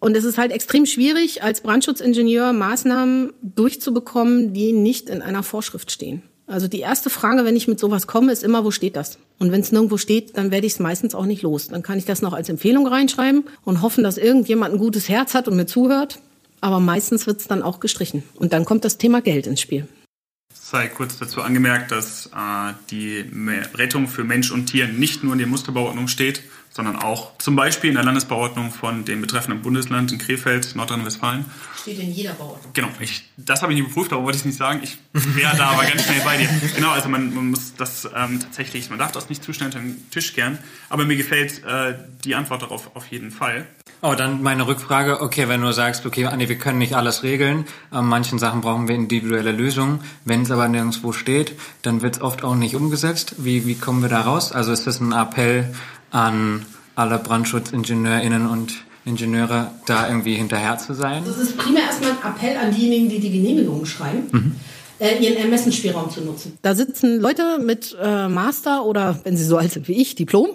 Und es ist halt extrem schwierig, als Brandschutzingenieur Maßnahmen durchzubekommen, die nicht in einer Vorschrift stehen. Also die erste Frage, wenn ich mit sowas komme, ist immer, wo steht das? Und wenn es nirgendwo steht, dann werde ich es meistens auch nicht los. Dann kann ich das noch als Empfehlung reinschreiben und hoffen, dass irgendjemand ein gutes Herz hat und mir zuhört. Aber meistens wird es dann auch gestrichen. Und dann kommt das Thema Geld ins Spiel. Sei kurz dazu angemerkt, dass äh, die Rettung für Mensch und Tier nicht nur in der Musterbauordnung steht, sondern auch zum Beispiel in der Landesbauordnung von dem betreffenden Bundesland in Krefeld, Nordrhein-Westfalen. Steht in jeder Bauordnung. Genau, ich, das habe ich nicht geprüft, aber wollte ich nicht sagen. Ich wäre da aber ganz schnell bei dir. Genau, also man, man muss das ähm, tatsächlich, man darf das nicht zu schnell unter den Tisch gern, aber mir gefällt äh, die Antwort darauf auf jeden Fall. Oh, dann meine Rückfrage. Okay, wenn du sagst, okay, Andi, wir können nicht alles regeln, an manchen Sachen brauchen wir individuelle Lösungen. Wenn es aber nirgendwo steht, dann wird es oft auch nicht umgesetzt. Wie, wie kommen wir da raus? Also ist das ein Appell an alle BrandschutzingenieurInnen und Ingenieure da irgendwie hinterher zu sein? Das ist primär erstmal ein Appell an diejenigen, die die Genehmigungen schreiben. Mhm. Äh, ihren Ermessensspielraum zu nutzen. Da sitzen Leute mit äh, Master oder, wenn sie so alt sind wie ich, Diplom,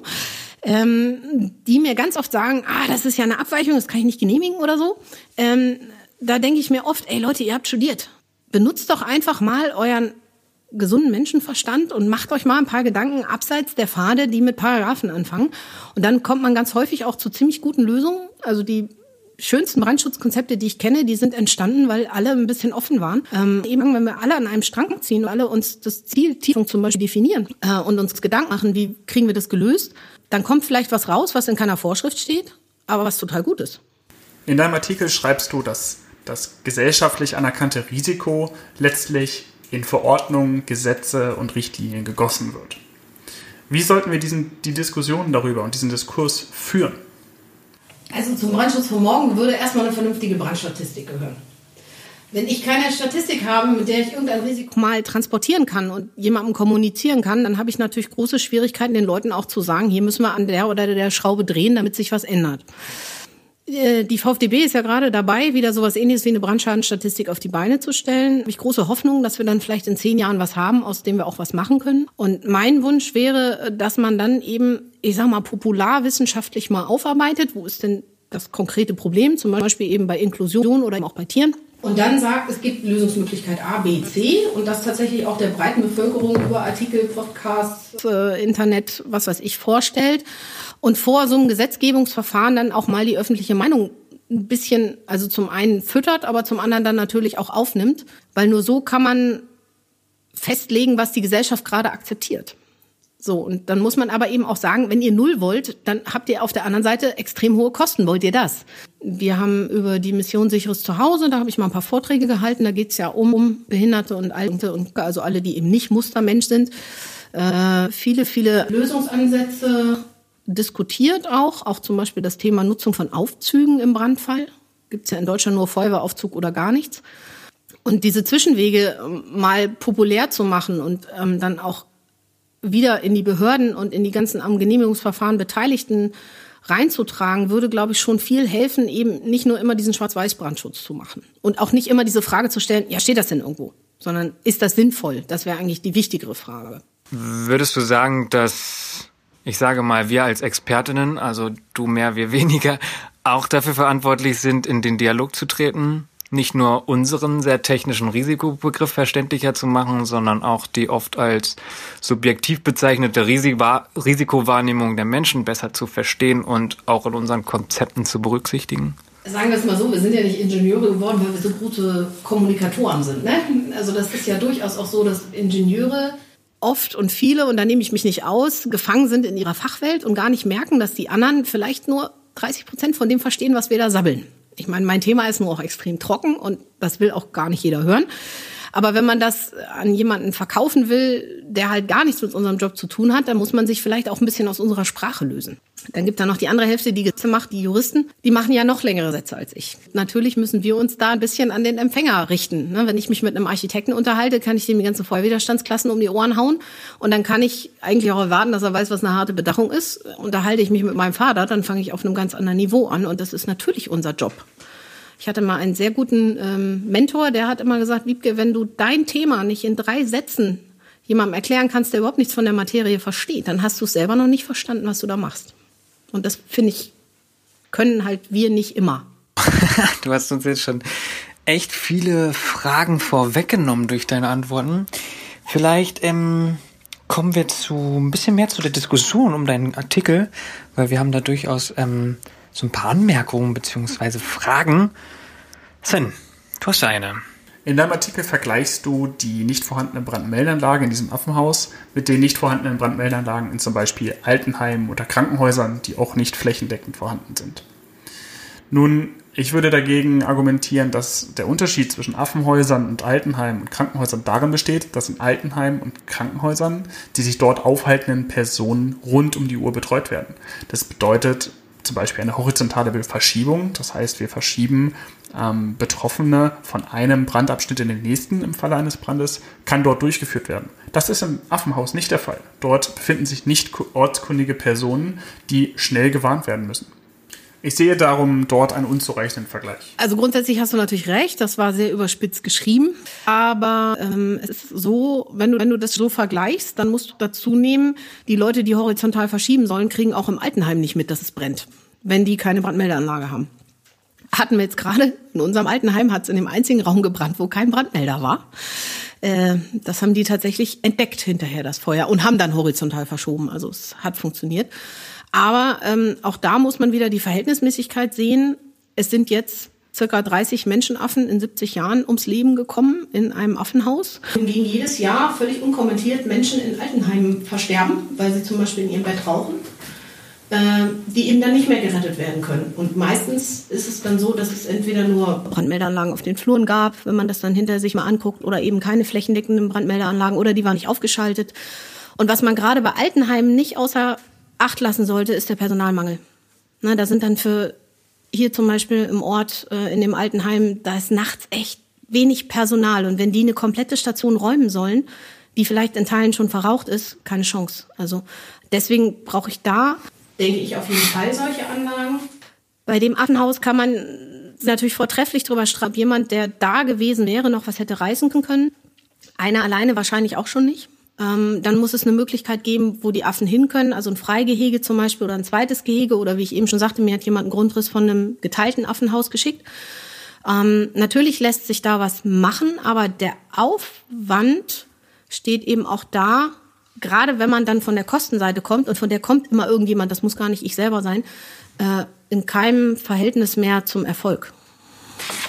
ähm, die mir ganz oft sagen, ah, das ist ja eine Abweichung, das kann ich nicht genehmigen oder so. Ähm, da denke ich mir oft, ey Leute, ihr habt studiert. Benutzt doch einfach mal euren gesunden Menschenverstand und macht euch mal ein paar Gedanken abseits der Pfade, die mit Paragraphen anfangen. Und dann kommt man ganz häufig auch zu ziemlich guten Lösungen. Also die schönsten Brandschutzkonzepte, die ich kenne, die sind entstanden, weil alle ein bisschen offen waren. Ähm, eben wenn wir alle an einem Strang ziehen, alle uns das Ziel Tiefung zum Beispiel definieren äh, und uns Gedanken machen, wie kriegen wir das gelöst, dann kommt vielleicht was raus, was in keiner Vorschrift steht, aber was total gut ist. In deinem Artikel schreibst du, dass das gesellschaftlich anerkannte Risiko letztlich in Verordnungen, Gesetze und Richtlinien gegossen wird. Wie sollten wir diesen, die Diskussion darüber und diesen Diskurs führen? Also zum Brandschutz von morgen würde erstmal eine vernünftige Brandstatistik gehören. Wenn ich keine Statistik habe, mit der ich irgendein Risiko mal transportieren kann und jemandem kommunizieren kann, dann habe ich natürlich große Schwierigkeiten, den Leuten auch zu sagen, hier müssen wir an der oder der Schraube drehen, damit sich was ändert. Äh, die VfDB ist ja gerade dabei, wieder sowas ähnliches wie eine Brandschadenstatistik auf die Beine zu stellen. Habe ich große Hoffnung, dass wir dann vielleicht in zehn Jahren was haben, aus dem wir auch was machen können. Und mein Wunsch wäre, dass man dann eben, ich sag mal, popularwissenschaftlich mal aufarbeitet. Wo ist denn das konkrete Problem? Zum Beispiel eben bei Inklusion oder auch bei Tieren. Und dann sagt, es gibt Lösungsmöglichkeit A, B, C. Und das tatsächlich auch der breiten Bevölkerung über Artikel, Podcasts, äh, Internet, was weiß ich, vorstellt. Und vor so einem Gesetzgebungsverfahren dann auch mal die öffentliche Meinung ein bisschen, also zum einen füttert, aber zum anderen dann natürlich auch aufnimmt, weil nur so kann man festlegen, was die Gesellschaft gerade akzeptiert. So, und dann muss man aber eben auch sagen, wenn ihr null wollt, dann habt ihr auf der anderen Seite extrem hohe Kosten. Wollt ihr das? Wir haben über die Mission Sicheres Zuhause, da habe ich mal ein paar Vorträge gehalten. Da geht es ja um, um Behinderte und Alte und also alle, die eben nicht Mustermensch sind. Äh, viele, viele Lösungsansätze diskutiert auch, auch zum Beispiel das Thema Nutzung von Aufzügen im Brandfall. Gibt es ja in Deutschland nur Feuerwehraufzug oder gar nichts. Und diese Zwischenwege ähm, mal populär zu machen und ähm, dann auch wieder in die Behörden und in die ganzen am Genehmigungsverfahren Beteiligten reinzutragen, würde, glaube ich, schon viel helfen, eben nicht nur immer diesen Schwarz-Weiß-Brandschutz zu machen. Und auch nicht immer diese Frage zu stellen, ja, steht das denn irgendwo? Sondern ist das sinnvoll? Das wäre eigentlich die wichtigere Frage. Würdest du sagen, dass, ich sage mal, wir als Expertinnen, also du mehr, wir weniger, auch dafür verantwortlich sind, in den Dialog zu treten nicht nur unseren sehr technischen Risikobegriff verständlicher zu machen, sondern auch die oft als subjektiv bezeichnete Risikowahrnehmung der Menschen besser zu verstehen und auch in unseren Konzepten zu berücksichtigen? Sagen wir es mal so, wir sind ja nicht Ingenieure geworden, weil wir so gute Kommunikatoren sind. Ne? Also das ist ja durchaus auch so, dass Ingenieure oft und viele, und da nehme ich mich nicht aus, gefangen sind in ihrer Fachwelt und gar nicht merken, dass die anderen vielleicht nur 30 Prozent von dem verstehen, was wir da sabbeln. Ich meine, mein Thema ist nur auch extrem trocken und das will auch gar nicht jeder hören. Aber wenn man das an jemanden verkaufen will, der halt gar nichts mit unserem Job zu tun hat, dann muss man sich vielleicht auch ein bisschen aus unserer Sprache lösen. Dann gibt da noch die andere Hälfte, die Gesetze macht, die Juristen, die machen ja noch längere Sätze als ich. Natürlich müssen wir uns da ein bisschen an den Empfänger richten. Ne? Wenn ich mich mit einem Architekten unterhalte, kann ich dem die ganzen Feuerwiderstandsklassen um die Ohren hauen und dann kann ich eigentlich auch erwarten, dass er weiß, was eine harte Bedachung ist. Unterhalte ich mich mit meinem Vater, dann fange ich auf einem ganz anderen Niveau an und das ist natürlich unser Job. Ich hatte mal einen sehr guten ähm, Mentor, der hat immer gesagt, Wiebke, wenn du dein Thema nicht in drei Sätzen jemandem erklären kannst, der überhaupt nichts von der Materie versteht, dann hast du es selber noch nicht verstanden, was du da machst. Und das finde ich, können halt wir nicht immer. du hast uns jetzt schon echt viele Fragen vorweggenommen durch deine Antworten. Vielleicht ähm, kommen wir zu ein bisschen mehr zu der Diskussion um deinen Artikel, weil wir haben da durchaus ähm, so ein paar Anmerkungen bzw. Fragen. Sven, du hast eine. In deinem Artikel vergleichst du die nicht vorhandene Brandmeldanlage in diesem Affenhaus mit den nicht vorhandenen Brandmeldanlagen in zum Beispiel Altenheimen oder Krankenhäusern, die auch nicht flächendeckend vorhanden sind. Nun, ich würde dagegen argumentieren, dass der Unterschied zwischen Affenhäusern und Altenheimen und Krankenhäusern darin besteht, dass in Altenheimen und Krankenhäusern die sich dort aufhaltenden Personen rund um die Uhr betreut werden. Das bedeutet, zum Beispiel eine horizontale Verschiebung. Das heißt, wir verschieben ähm, Betroffene von einem Brandabschnitt in den nächsten im Falle eines Brandes, kann dort durchgeführt werden. Das ist im Affenhaus nicht der Fall. Dort befinden sich nicht ortskundige Personen, die schnell gewarnt werden müssen. Ich sehe darum dort einen unzureichenden Vergleich. Also grundsätzlich hast du natürlich recht, das war sehr überspitzt geschrieben. Aber ähm, es ist so, wenn du, wenn du das so vergleichst, dann musst du dazu nehmen, die Leute, die horizontal verschieben sollen, kriegen auch im Altenheim nicht mit, dass es brennt, wenn die keine Brandmeldeanlage haben. Hatten wir jetzt gerade, in unserem Altenheim hat es in dem einzigen Raum gebrannt, wo kein Brandmelder war. Äh, das haben die tatsächlich entdeckt hinterher, das Feuer, und haben dann horizontal verschoben. Also es hat funktioniert. Aber ähm, auch da muss man wieder die Verhältnismäßigkeit sehen. Es sind jetzt circa 30 Menschenaffen in 70 Jahren ums Leben gekommen in einem Affenhaus. Gegen jedes Jahr völlig unkommentiert Menschen in Altenheimen versterben, weil sie zum Beispiel in ihrem Bett rauchen, äh, die eben dann nicht mehr gerettet werden können. Und meistens ist es dann so, dass es entweder nur Brandmeldeanlagen auf den Fluren gab, wenn man das dann hinter sich mal anguckt, oder eben keine flächendeckenden Brandmeldeanlagen oder die waren nicht aufgeschaltet. Und was man gerade bei Altenheimen nicht außer Acht lassen sollte, ist der Personalmangel. Na, da sind dann für hier zum Beispiel im Ort, äh, in dem Altenheim, da ist nachts echt wenig Personal. Und wenn die eine komplette Station räumen sollen, die vielleicht in Teilen schon verraucht ist, keine Chance. Also deswegen brauche ich da, denke ich, auf jeden Fall solche Anlagen. Bei dem Affenhaus kann man natürlich vortrefflich drüber straben. Jemand, der da gewesen wäre, noch was hätte reißen können. Einer alleine wahrscheinlich auch schon nicht. Ähm, dann muss es eine Möglichkeit geben, wo die Affen hin können, also ein Freigehege zum Beispiel oder ein zweites Gehege oder wie ich eben schon sagte, mir hat jemand einen Grundriss von einem geteilten Affenhaus geschickt. Ähm, natürlich lässt sich da was machen, aber der Aufwand steht eben auch da, gerade wenn man dann von der Kostenseite kommt und von der kommt immer irgendjemand, das muss gar nicht ich selber sein, äh, in keinem Verhältnis mehr zum Erfolg.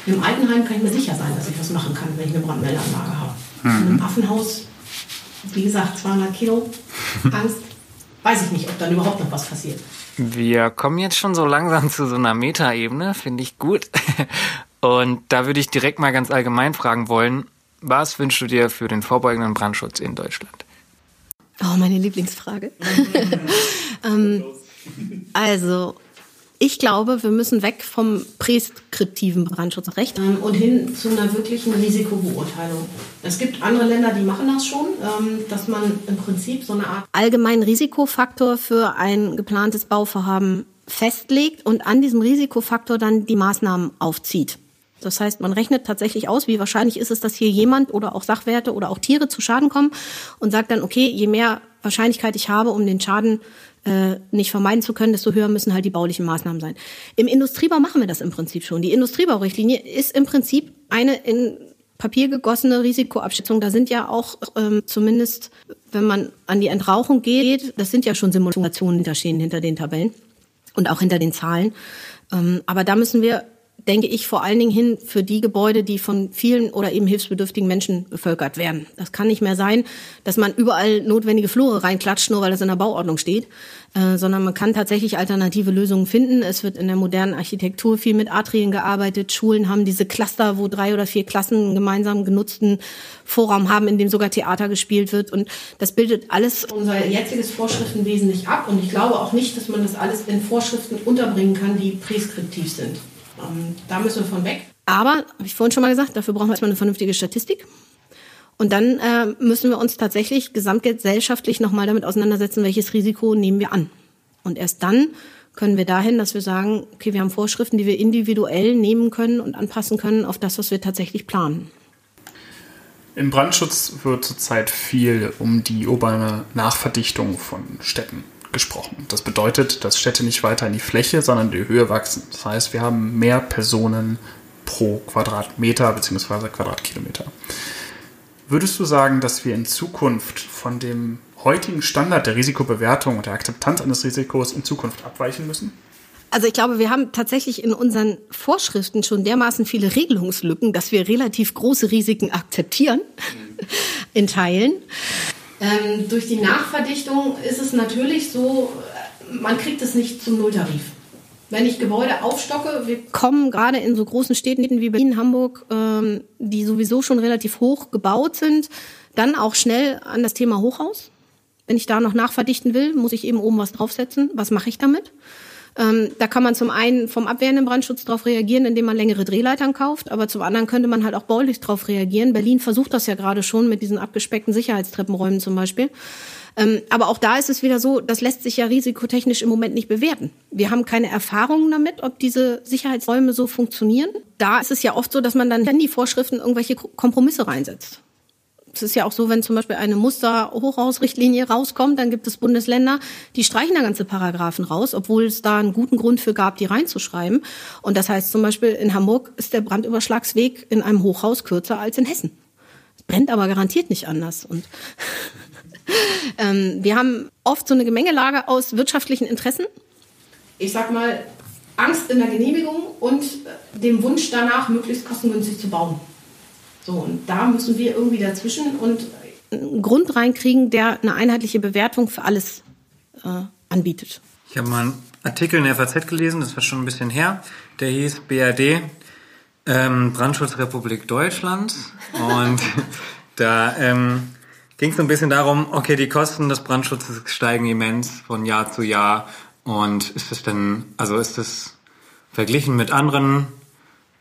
Im Altenheim kann ich mir sicher sein, dass ich was machen kann, wenn ich eine Brandmeldeanlage habe. Mhm. In einem Affenhaus, wie gesagt, 200 Kilo Angst, weiß ich nicht, ob dann überhaupt noch was passiert. Wir kommen jetzt schon so langsam zu so einer Metaebene, finde ich gut. Und da würde ich direkt mal ganz allgemein fragen wollen, was wünschst du dir für den vorbeugenden Brandschutz in Deutschland? Oh, meine Lieblingsfrage. ähm, also, ich glaube, wir müssen weg vom präskriptiven Brandschutzrecht ähm, und hin zu einer wirklichen Risikobeurteilung. Es gibt andere Länder, die machen das schon, ähm, dass man im Prinzip so eine Art allgemeinen Risikofaktor für ein geplantes Bauvorhaben festlegt und an diesem Risikofaktor dann die Maßnahmen aufzieht. Das heißt, man rechnet tatsächlich aus, wie wahrscheinlich ist es, dass hier jemand oder auch Sachwerte oder auch Tiere zu Schaden kommen und sagt dann, okay, je mehr Wahrscheinlichkeit ich habe, um den Schaden äh, nicht vermeiden zu können, desto höher müssen halt die baulichen Maßnahmen sein. Im Industriebau machen wir das im Prinzip schon. Die Industriebaurichtlinie ist im Prinzip eine in Papier gegossene Risikoabschätzung. Da sind ja auch ähm, zumindest, wenn man an die Entrauchung geht, das sind ja schon Simulationen hinterstehen hinter den Tabellen und auch hinter den Zahlen. Ähm, aber da müssen wir denke ich, vor allen Dingen hin für die Gebäude, die von vielen oder eben hilfsbedürftigen Menschen bevölkert werden. Das kann nicht mehr sein, dass man überall notwendige Flure reinklatscht, nur weil das in der Bauordnung steht, äh, sondern man kann tatsächlich alternative Lösungen finden. Es wird in der modernen Architektur viel mit Atrien gearbeitet. Schulen haben diese Cluster, wo drei oder vier Klassen gemeinsam genutzten Vorraum haben, in dem sogar Theater gespielt wird. Und das bildet alles unser jetziges Vorschriftenwesen nicht ab. Und ich glaube auch nicht, dass man das alles in Vorschriften unterbringen kann, die präskriptiv sind. Ähm, da müssen wir von weg. Aber, habe ich vorhin schon mal gesagt, dafür brauchen wir erstmal eine vernünftige Statistik. Und dann äh, müssen wir uns tatsächlich gesamtgesellschaftlich nochmal damit auseinandersetzen, welches Risiko nehmen wir an. Und erst dann können wir dahin, dass wir sagen, okay, wir haben Vorschriften, die wir individuell nehmen können und anpassen können auf das, was wir tatsächlich planen. Im Brandschutz wird zurzeit viel um die urbane Nachverdichtung von Städten gesprochen. Das bedeutet, dass Städte nicht weiter in die Fläche, sondern in die Höhe wachsen. Das heißt, wir haben mehr Personen pro Quadratmeter bzw. Quadratkilometer. Würdest du sagen, dass wir in Zukunft von dem heutigen Standard der Risikobewertung und der Akzeptanz eines Risikos in Zukunft abweichen müssen? Also ich glaube, wir haben tatsächlich in unseren Vorschriften schon dermaßen viele Regelungslücken, dass wir relativ große Risiken akzeptieren in Teilen. Ähm, durch die Nachverdichtung ist es natürlich so, man kriegt es nicht zum Nulltarif. Wenn ich Gebäude aufstocke, wir kommen gerade in so großen Städten wie Berlin, Hamburg, ähm, die sowieso schon relativ hoch gebaut sind, dann auch schnell an das Thema Hochhaus. Wenn ich da noch nachverdichten will, muss ich eben oben was draufsetzen. Was mache ich damit? Ähm, da kann man zum einen vom abwehrenden Brandschutz darauf reagieren, indem man längere Drehleitern kauft, aber zum anderen könnte man halt auch baulich darauf reagieren. Berlin versucht das ja gerade schon mit diesen abgespeckten Sicherheitstreppenräumen zum Beispiel. Ähm, aber auch da ist es wieder so, das lässt sich ja risikotechnisch im Moment nicht bewerten. Wir haben keine Erfahrungen damit, ob diese Sicherheitsräume so funktionieren. Da ist es ja oft so, dass man dann in die Vorschriften irgendwelche Kompromisse reinsetzt es ist ja auch so, wenn zum Beispiel eine Musterhochhausrichtlinie rauskommt, dann gibt es Bundesländer, die streichen da ganze Paragraphen raus, obwohl es da einen guten Grund für gab, die reinzuschreiben. Und das heißt zum Beispiel, in Hamburg ist der Brandüberschlagsweg in einem Hochhaus kürzer als in Hessen. Es brennt aber garantiert nicht anders. Und ähm, wir haben oft so eine Gemengelage aus wirtschaftlichen Interessen. Ich sag mal, Angst in der Genehmigung und dem Wunsch danach, möglichst kostengünstig zu bauen. So, und da müssen wir irgendwie dazwischen und einen Grund reinkriegen, der eine einheitliche Bewertung für alles äh, anbietet. Ich habe mal einen Artikel in der FAZ gelesen, das war schon ein bisschen her, der hieß BRD, ähm, Brandschutzrepublik Deutschland. Und da ähm, ging es so ein bisschen darum, okay, die Kosten des Brandschutzes steigen immens von Jahr zu Jahr. Und ist das denn, also ist das verglichen mit anderen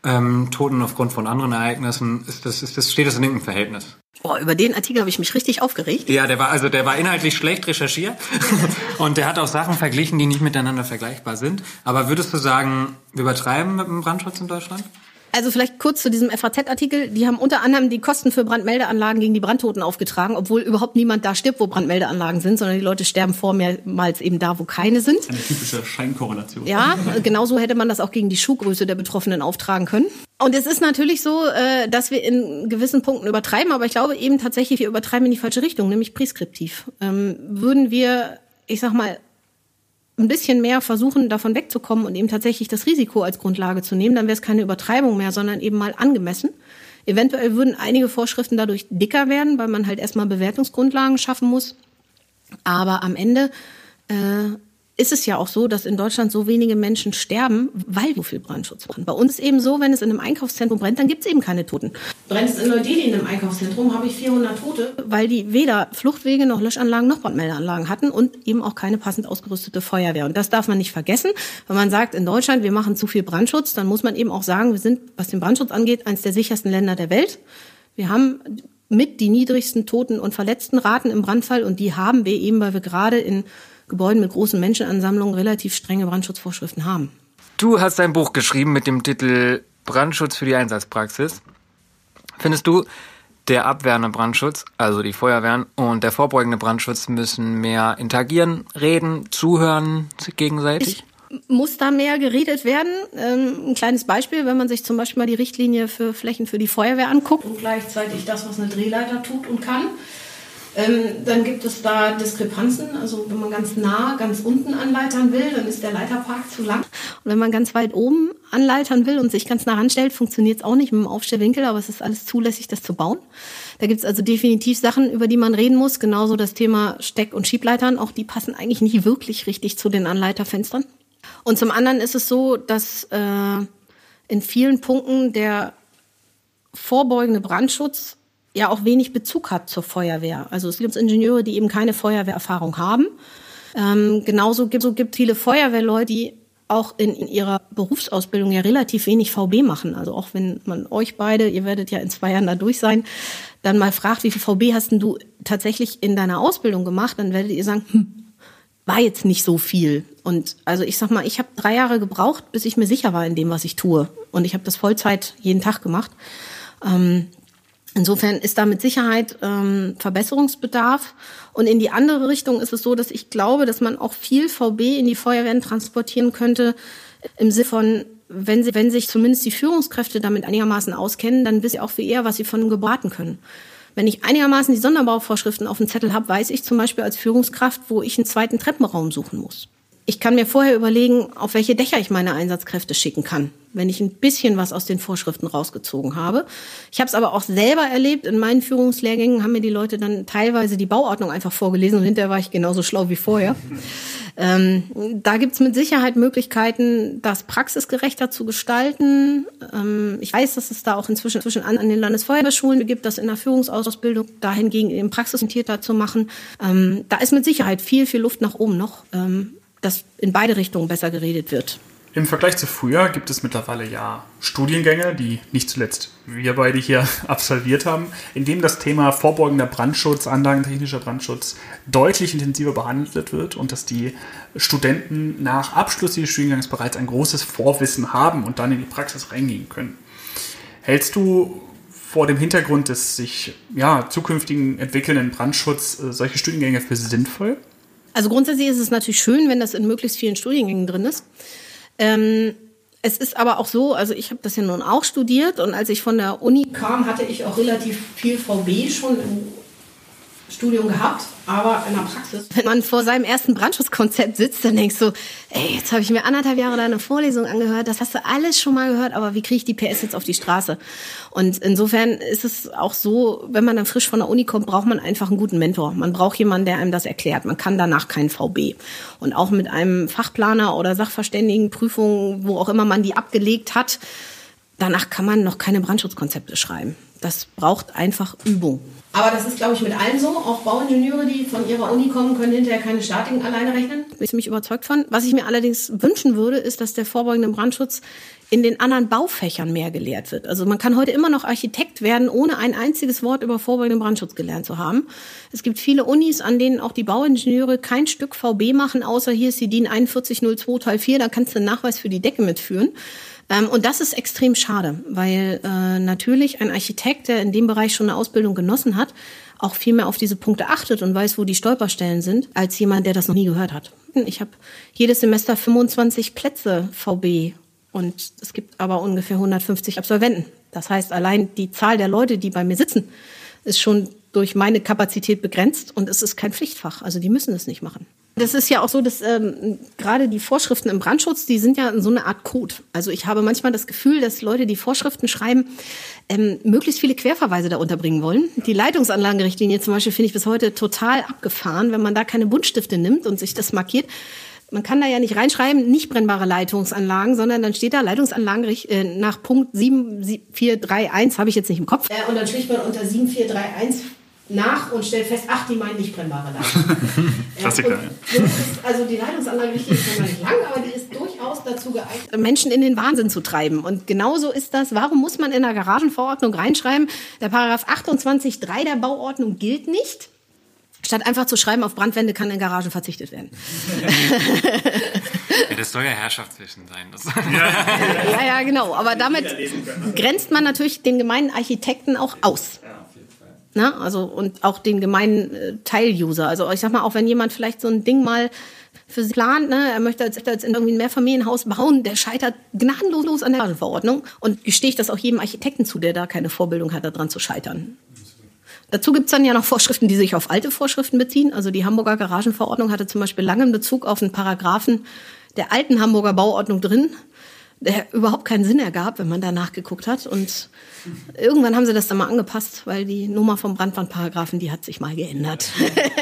ähm, Toten aufgrund von anderen Ereignissen, ist das, ist das, steht das in irgendeinem Verhältnis? Boah, über den Artikel habe ich mich richtig aufgeregt. Ja, der war also der war inhaltlich schlecht recherchiert und der hat auch Sachen verglichen, die nicht miteinander vergleichbar sind. Aber würdest du sagen, wir übertreiben mit dem Brandschutz in Deutschland? Also vielleicht kurz zu diesem FAZ-Artikel. Die haben unter anderem die Kosten für Brandmeldeanlagen gegen die Brandtoten aufgetragen, obwohl überhaupt niemand da stirbt, wo Brandmeldeanlagen sind, sondern die Leute sterben vormehrmals eben da, wo keine sind. Eine typische Scheinkorrelation. Ja, genauso hätte man das auch gegen die Schuhgröße der Betroffenen auftragen können. Und es ist natürlich so, äh, dass wir in gewissen Punkten übertreiben, aber ich glaube eben tatsächlich, wir übertreiben in die falsche Richtung, nämlich preskriptiv. Ähm, würden wir, ich sag mal, ein bisschen mehr versuchen, davon wegzukommen und eben tatsächlich das Risiko als Grundlage zu nehmen, dann wäre es keine Übertreibung mehr, sondern eben mal angemessen. Eventuell würden einige Vorschriften dadurch dicker werden, weil man halt erstmal Bewertungsgrundlagen schaffen muss. Aber am Ende äh, ist es ja auch so, dass in Deutschland so wenige Menschen sterben, weil so viel Brandschutz machen. Bei uns ist eben so, wenn es in einem Einkaufszentrum brennt, dann gibt es eben keine Toten. Brennt es in Neu-Delhi in einem Einkaufszentrum, habe ich 400 Tote, weil die weder Fluchtwege noch Löschanlagen noch Brandmeldeanlagen hatten und eben auch keine passend ausgerüstete Feuerwehr. Und das darf man nicht vergessen. Wenn man sagt, in Deutschland, wir machen zu viel Brandschutz, dann muss man eben auch sagen, wir sind, was den Brandschutz angeht, eines der sichersten Länder der Welt. Wir haben mit die niedrigsten Toten- und Verletztenraten im Brandfall und die haben wir eben, weil wir gerade in Gebäuden mit großen Menschenansammlungen relativ strenge Brandschutzvorschriften haben. Du hast ein Buch geschrieben mit dem Titel Brandschutz für die Einsatzpraxis. Findest du, der abwehrende Brandschutz, also die Feuerwehren, und der vorbeugende Brandschutz müssen mehr interagieren, reden, zuhören gegenseitig? Ich muss da mehr geredet werden. Ähm, ein kleines Beispiel, wenn man sich zum Beispiel mal die Richtlinie für Flächen für die Feuerwehr anguckt und gleichzeitig das, was eine Drehleiter tut und kann ähm, dann gibt es da Diskrepanzen. Also wenn man ganz nah, ganz unten anleitern will, dann ist der Leiterpark zu lang. Und wenn man ganz weit oben anleitern will und sich ganz nah ranstellt, funktioniert es auch nicht mit dem Aufstellwinkel, aber es ist alles zulässig, das zu bauen. Da gibt es also definitiv Sachen, über die man reden muss. Genauso das Thema Steck- und Schiebleitern. Auch die passen eigentlich nicht wirklich richtig zu den Anleiterfenstern. Und zum anderen ist es so, dass äh, in vielen Punkten der vorbeugende Brandschutz ja auch wenig Bezug hat zur Feuerwehr. Also es gibt Ingenieure, die eben keine Feuerwehrerfahrung haben. Ähm, genauso gibt es gibt viele Feuerwehrleute, die auch in, in ihrer Berufsausbildung ja relativ wenig VB machen. Also auch wenn man euch beide, ihr werdet ja in zwei Jahren da durch sein, dann mal fragt, wie viel VB hast denn du tatsächlich in deiner Ausbildung gemacht, dann werdet ihr sagen, hm, war jetzt nicht so viel. Und also ich sag mal, ich habe drei Jahre gebraucht, bis ich mir sicher war in dem, was ich tue. Und ich habe das Vollzeit jeden Tag gemacht. Ähm, Insofern ist da mit Sicherheit ähm, Verbesserungsbedarf. Und in die andere Richtung ist es so, dass ich glaube, dass man auch viel VB in die Feuerwehren transportieren könnte, im Sinne von, wenn, sie, wenn sich zumindest die Führungskräfte damit einigermaßen auskennen, dann wissen sie auch viel eher, was sie von gebraten können. Wenn ich einigermaßen die Sonderbauvorschriften auf dem Zettel habe, weiß ich zum Beispiel als Führungskraft, wo ich einen zweiten Treppenraum suchen muss. Ich kann mir vorher überlegen, auf welche Dächer ich meine Einsatzkräfte schicken kann wenn ich ein bisschen was aus den Vorschriften rausgezogen habe. Ich habe es aber auch selber erlebt. In meinen Führungslehrgängen haben mir die Leute dann teilweise die Bauordnung einfach vorgelesen und hinterher war ich genauso schlau wie vorher. Ähm, da gibt's mit Sicherheit Möglichkeiten, das praxisgerechter zu gestalten. Ähm, ich weiß, dass es da auch inzwischen, inzwischen an, an den Landesfeuerwehrschulen gibt, das in der Führungsausbildung dahingegen eben praxisorientierter zu machen. Ähm, da ist mit Sicherheit viel, viel Luft nach oben noch, ähm, dass in beide Richtungen besser geredet wird. Im Vergleich zu früher gibt es mittlerweile ja Studiengänge, die nicht zuletzt wir beide hier absolviert haben, in dem das Thema vorbeugender Brandschutz, anlagentechnischer Brandschutz deutlich intensiver behandelt wird und dass die Studenten nach Abschluss dieses Studiengangs bereits ein großes Vorwissen haben und dann in die Praxis reingehen können. Hältst du vor dem Hintergrund des sich ja, zukünftigen entwickelnden Brandschutz äh, solche Studiengänge für sinnvoll? Also grundsätzlich ist es natürlich schön, wenn das in möglichst vielen Studiengängen drin ist. Ähm, es ist aber auch so, also ich habe das ja nun auch studiert und als ich von der Uni kam, hatte ich auch relativ viel VB schon Studium gehabt, aber in der Praxis. Wenn man vor seinem ersten Brandschutzkonzept sitzt, dann denkst du, ey, jetzt habe ich mir anderthalb Jahre deine Vorlesung angehört, das hast du alles schon mal gehört, aber wie kriege ich die PS jetzt auf die Straße? Und insofern ist es auch so, wenn man dann frisch von der Uni kommt, braucht man einfach einen guten Mentor. Man braucht jemanden, der einem das erklärt. Man kann danach keinen VB. Und auch mit einem Fachplaner oder Sachverständigenprüfung, wo auch immer man die abgelegt hat, danach kann man noch keine Brandschutzkonzepte schreiben. Das braucht einfach Übung. Aber das ist, glaube ich, mit allen so. Auch Bauingenieure, die von ihrer Uni kommen, können hinterher keine Statiken alleine rechnen. Bin ich ziemlich überzeugt von. Was ich mir allerdings wünschen würde, ist, dass der vorbeugende Brandschutz in den anderen Baufächern mehr gelehrt wird. Also man kann heute immer noch Architekt werden, ohne ein einziges Wort über vorbeugenden Brandschutz gelernt zu haben. Es gibt viele Unis, an denen auch die Bauingenieure kein Stück VB machen, außer hier ist die DIN 4102 Teil 4, da kannst du einen Nachweis für die Decke mitführen. Ähm, und das ist extrem schade, weil äh, natürlich ein Architekt, der in dem Bereich schon eine Ausbildung genossen hat, auch viel mehr auf diese Punkte achtet und weiß, wo die Stolperstellen sind, als jemand, der das noch nie gehört hat. Ich habe jedes Semester 25 Plätze VB und es gibt aber ungefähr 150 Absolventen. Das heißt, allein die Zahl der Leute, die bei mir sitzen, ist schon durch meine Kapazität begrenzt und es ist kein Pflichtfach. Also die müssen es nicht machen. Das ist ja auch so, dass ähm, gerade die Vorschriften im Brandschutz, die sind ja so eine Art Code. Also ich habe manchmal das Gefühl, dass Leute, die Vorschriften schreiben, ähm, möglichst viele Querverweise da unterbringen wollen. Die Leitungsanlagenrichtlinie zum Beispiel finde ich bis heute total abgefahren, wenn man da keine Buntstifte nimmt und sich das markiert. Man kann da ja nicht reinschreiben, nicht brennbare Leitungsanlagen, sondern dann steht da Leitungsanlagen äh, nach Punkt 7431, habe ich jetzt nicht im Kopf. Und dann schlicht man unter 7431 nach und stellt fest, ach, die meinen nicht brennbare Leitung. Klassiker, ja. also die Leitungsanlage ist ja nicht lang, aber die ist durchaus dazu geeignet, Menschen in den Wahnsinn zu treiben. Und genauso ist das, warum muss man in der Garagenverordnung reinschreiben, der Paragraph 28.3 der Bauordnung gilt nicht? Statt einfach zu schreiben, auf Brandwände kann in Garagen verzichtet werden. ja, das soll ja Herrschaftswissen sein. ja, ja, genau. Aber damit grenzt man natürlich den gemeinen Architekten auch aus. Ne? Also und auch den gemeinen äh, Teil-User. Also ich sag mal, auch wenn jemand vielleicht so ein Ding mal für sich plant, ne, er möchte jetzt, jetzt irgendwie ein Mehrfamilienhaus bauen, der scheitert gnadenlos an der Verordnung. Und gestehe ich das auch jedem Architekten zu, der da keine Vorbildung hat, daran zu scheitern. Dazu gibt's dann ja noch Vorschriften, die sich auf alte Vorschriften beziehen. Also die Hamburger Garagenverordnung hatte zum Beispiel lange einen Bezug auf einen Paragraphen der alten Hamburger Bauordnung drin der überhaupt keinen Sinn ergab, wenn man da nachgeguckt hat. Und irgendwann haben sie das dann mal angepasst, weil die Nummer vom Brandwandparagraphen, die hat sich mal geändert.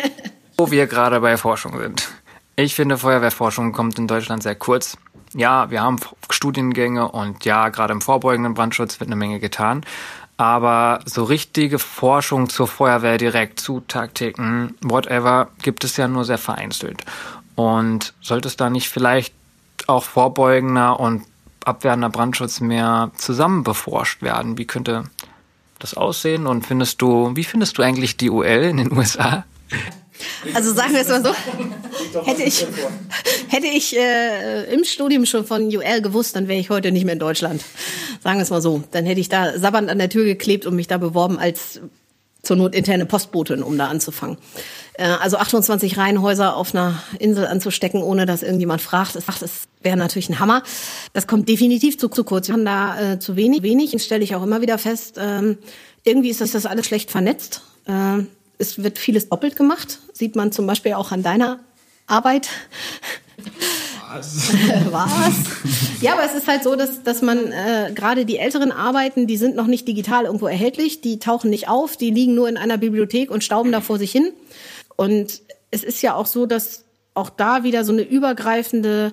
Wo wir gerade bei Forschung sind. Ich finde, Feuerwehrforschung kommt in Deutschland sehr kurz. Ja, wir haben Studiengänge und ja, gerade im vorbeugenden Brandschutz wird eine Menge getan. Aber so richtige Forschung zur Feuerwehr direkt, zu Taktiken, whatever, gibt es ja nur sehr vereinzelt. Und sollte es da nicht vielleicht auch vorbeugender und abwehrender Brandschutz mehr zusammen beforscht werden? Wie könnte das aussehen? Und findest du, wie findest du eigentlich die UL in den USA? Also sagen wir es mal so, hätte ich, hätte ich äh, im Studium schon von UL gewusst, dann wäre ich heute nicht mehr in Deutschland. Sagen wir es mal so. Dann hätte ich da sabbernd an der Tür geklebt und mich da beworben als zur Not interne Postbotin, um da anzufangen. Äh, also 28 Reihenhäuser auf einer Insel anzustecken, ohne dass irgendjemand fragt, das, das wäre natürlich ein Hammer. Das kommt definitiv zu, zu kurz. Wir haben da äh, zu wenig. Wenig stelle ich auch immer wieder fest. Ähm, irgendwie ist das, das alles schlecht vernetzt. Äh, es wird vieles doppelt gemacht. Sieht man zum Beispiel auch an deiner Arbeit. Was? Was? Ja, aber es ist halt so, dass, dass man äh, gerade die älteren Arbeiten, die sind noch nicht digital irgendwo erhältlich, die tauchen nicht auf, die liegen nur in einer Bibliothek und stauben da vor sich hin. Und es ist ja auch so, dass auch da wieder so eine übergreifende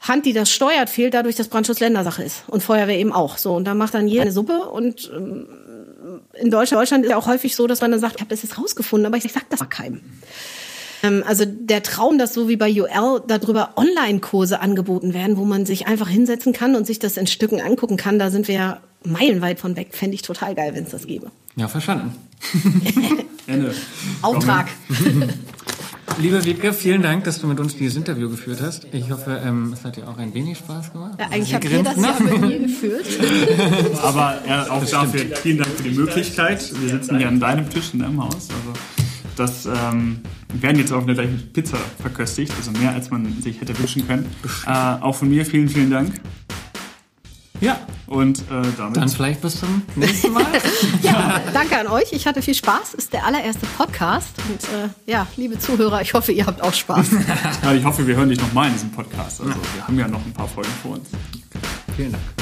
Hand, die das steuert, fehlt dadurch, dass Brandschutz Ländersache ist und Feuerwehr eben auch. So und da macht dann jeder eine Suppe und ähm, in Deutschland ist ja auch häufig so, dass man dann sagt, ich habe das jetzt rausgefunden, aber ich sag das mal keinem. Ähm, also der Traum, dass so wie bei UL darüber Online-Kurse angeboten werden, wo man sich einfach hinsetzen kann und sich das in Stücken angucken kann, da sind wir ja meilenweit von weg. Fände ich total geil, wenn es das gäbe. Ja, verstanden. Ende. Auftrag. Liebe Wiebke, vielen Dank, dass du mit uns dieses Interview geführt hast. Ich hoffe, ähm, es hat dir auch ein wenig Spaß gemacht. Ja, eigentlich habt ihr das ja mit mir geführt. Aber ja, auch dafür vielen Dank für die Möglichkeit. Wir sitzen hier an deinem Tisch in deinem Haus. Also das ähm, werden jetzt auch gleich mit Pizza verköstigt, also mehr als man sich hätte wünschen können. Äh, auch von mir vielen, vielen Dank. Ja, und äh, damit. Dann vielleicht bis zum nächsten Mal. ja, danke an euch. Ich hatte viel Spaß. Ist der allererste Podcast. Und äh, ja, liebe Zuhörer, ich hoffe, ihr habt auch Spaß. ja, ich hoffe, wir hören dich nochmal in diesem Podcast. Also, wir haben ja noch ein paar Folgen vor uns. Vielen Dank.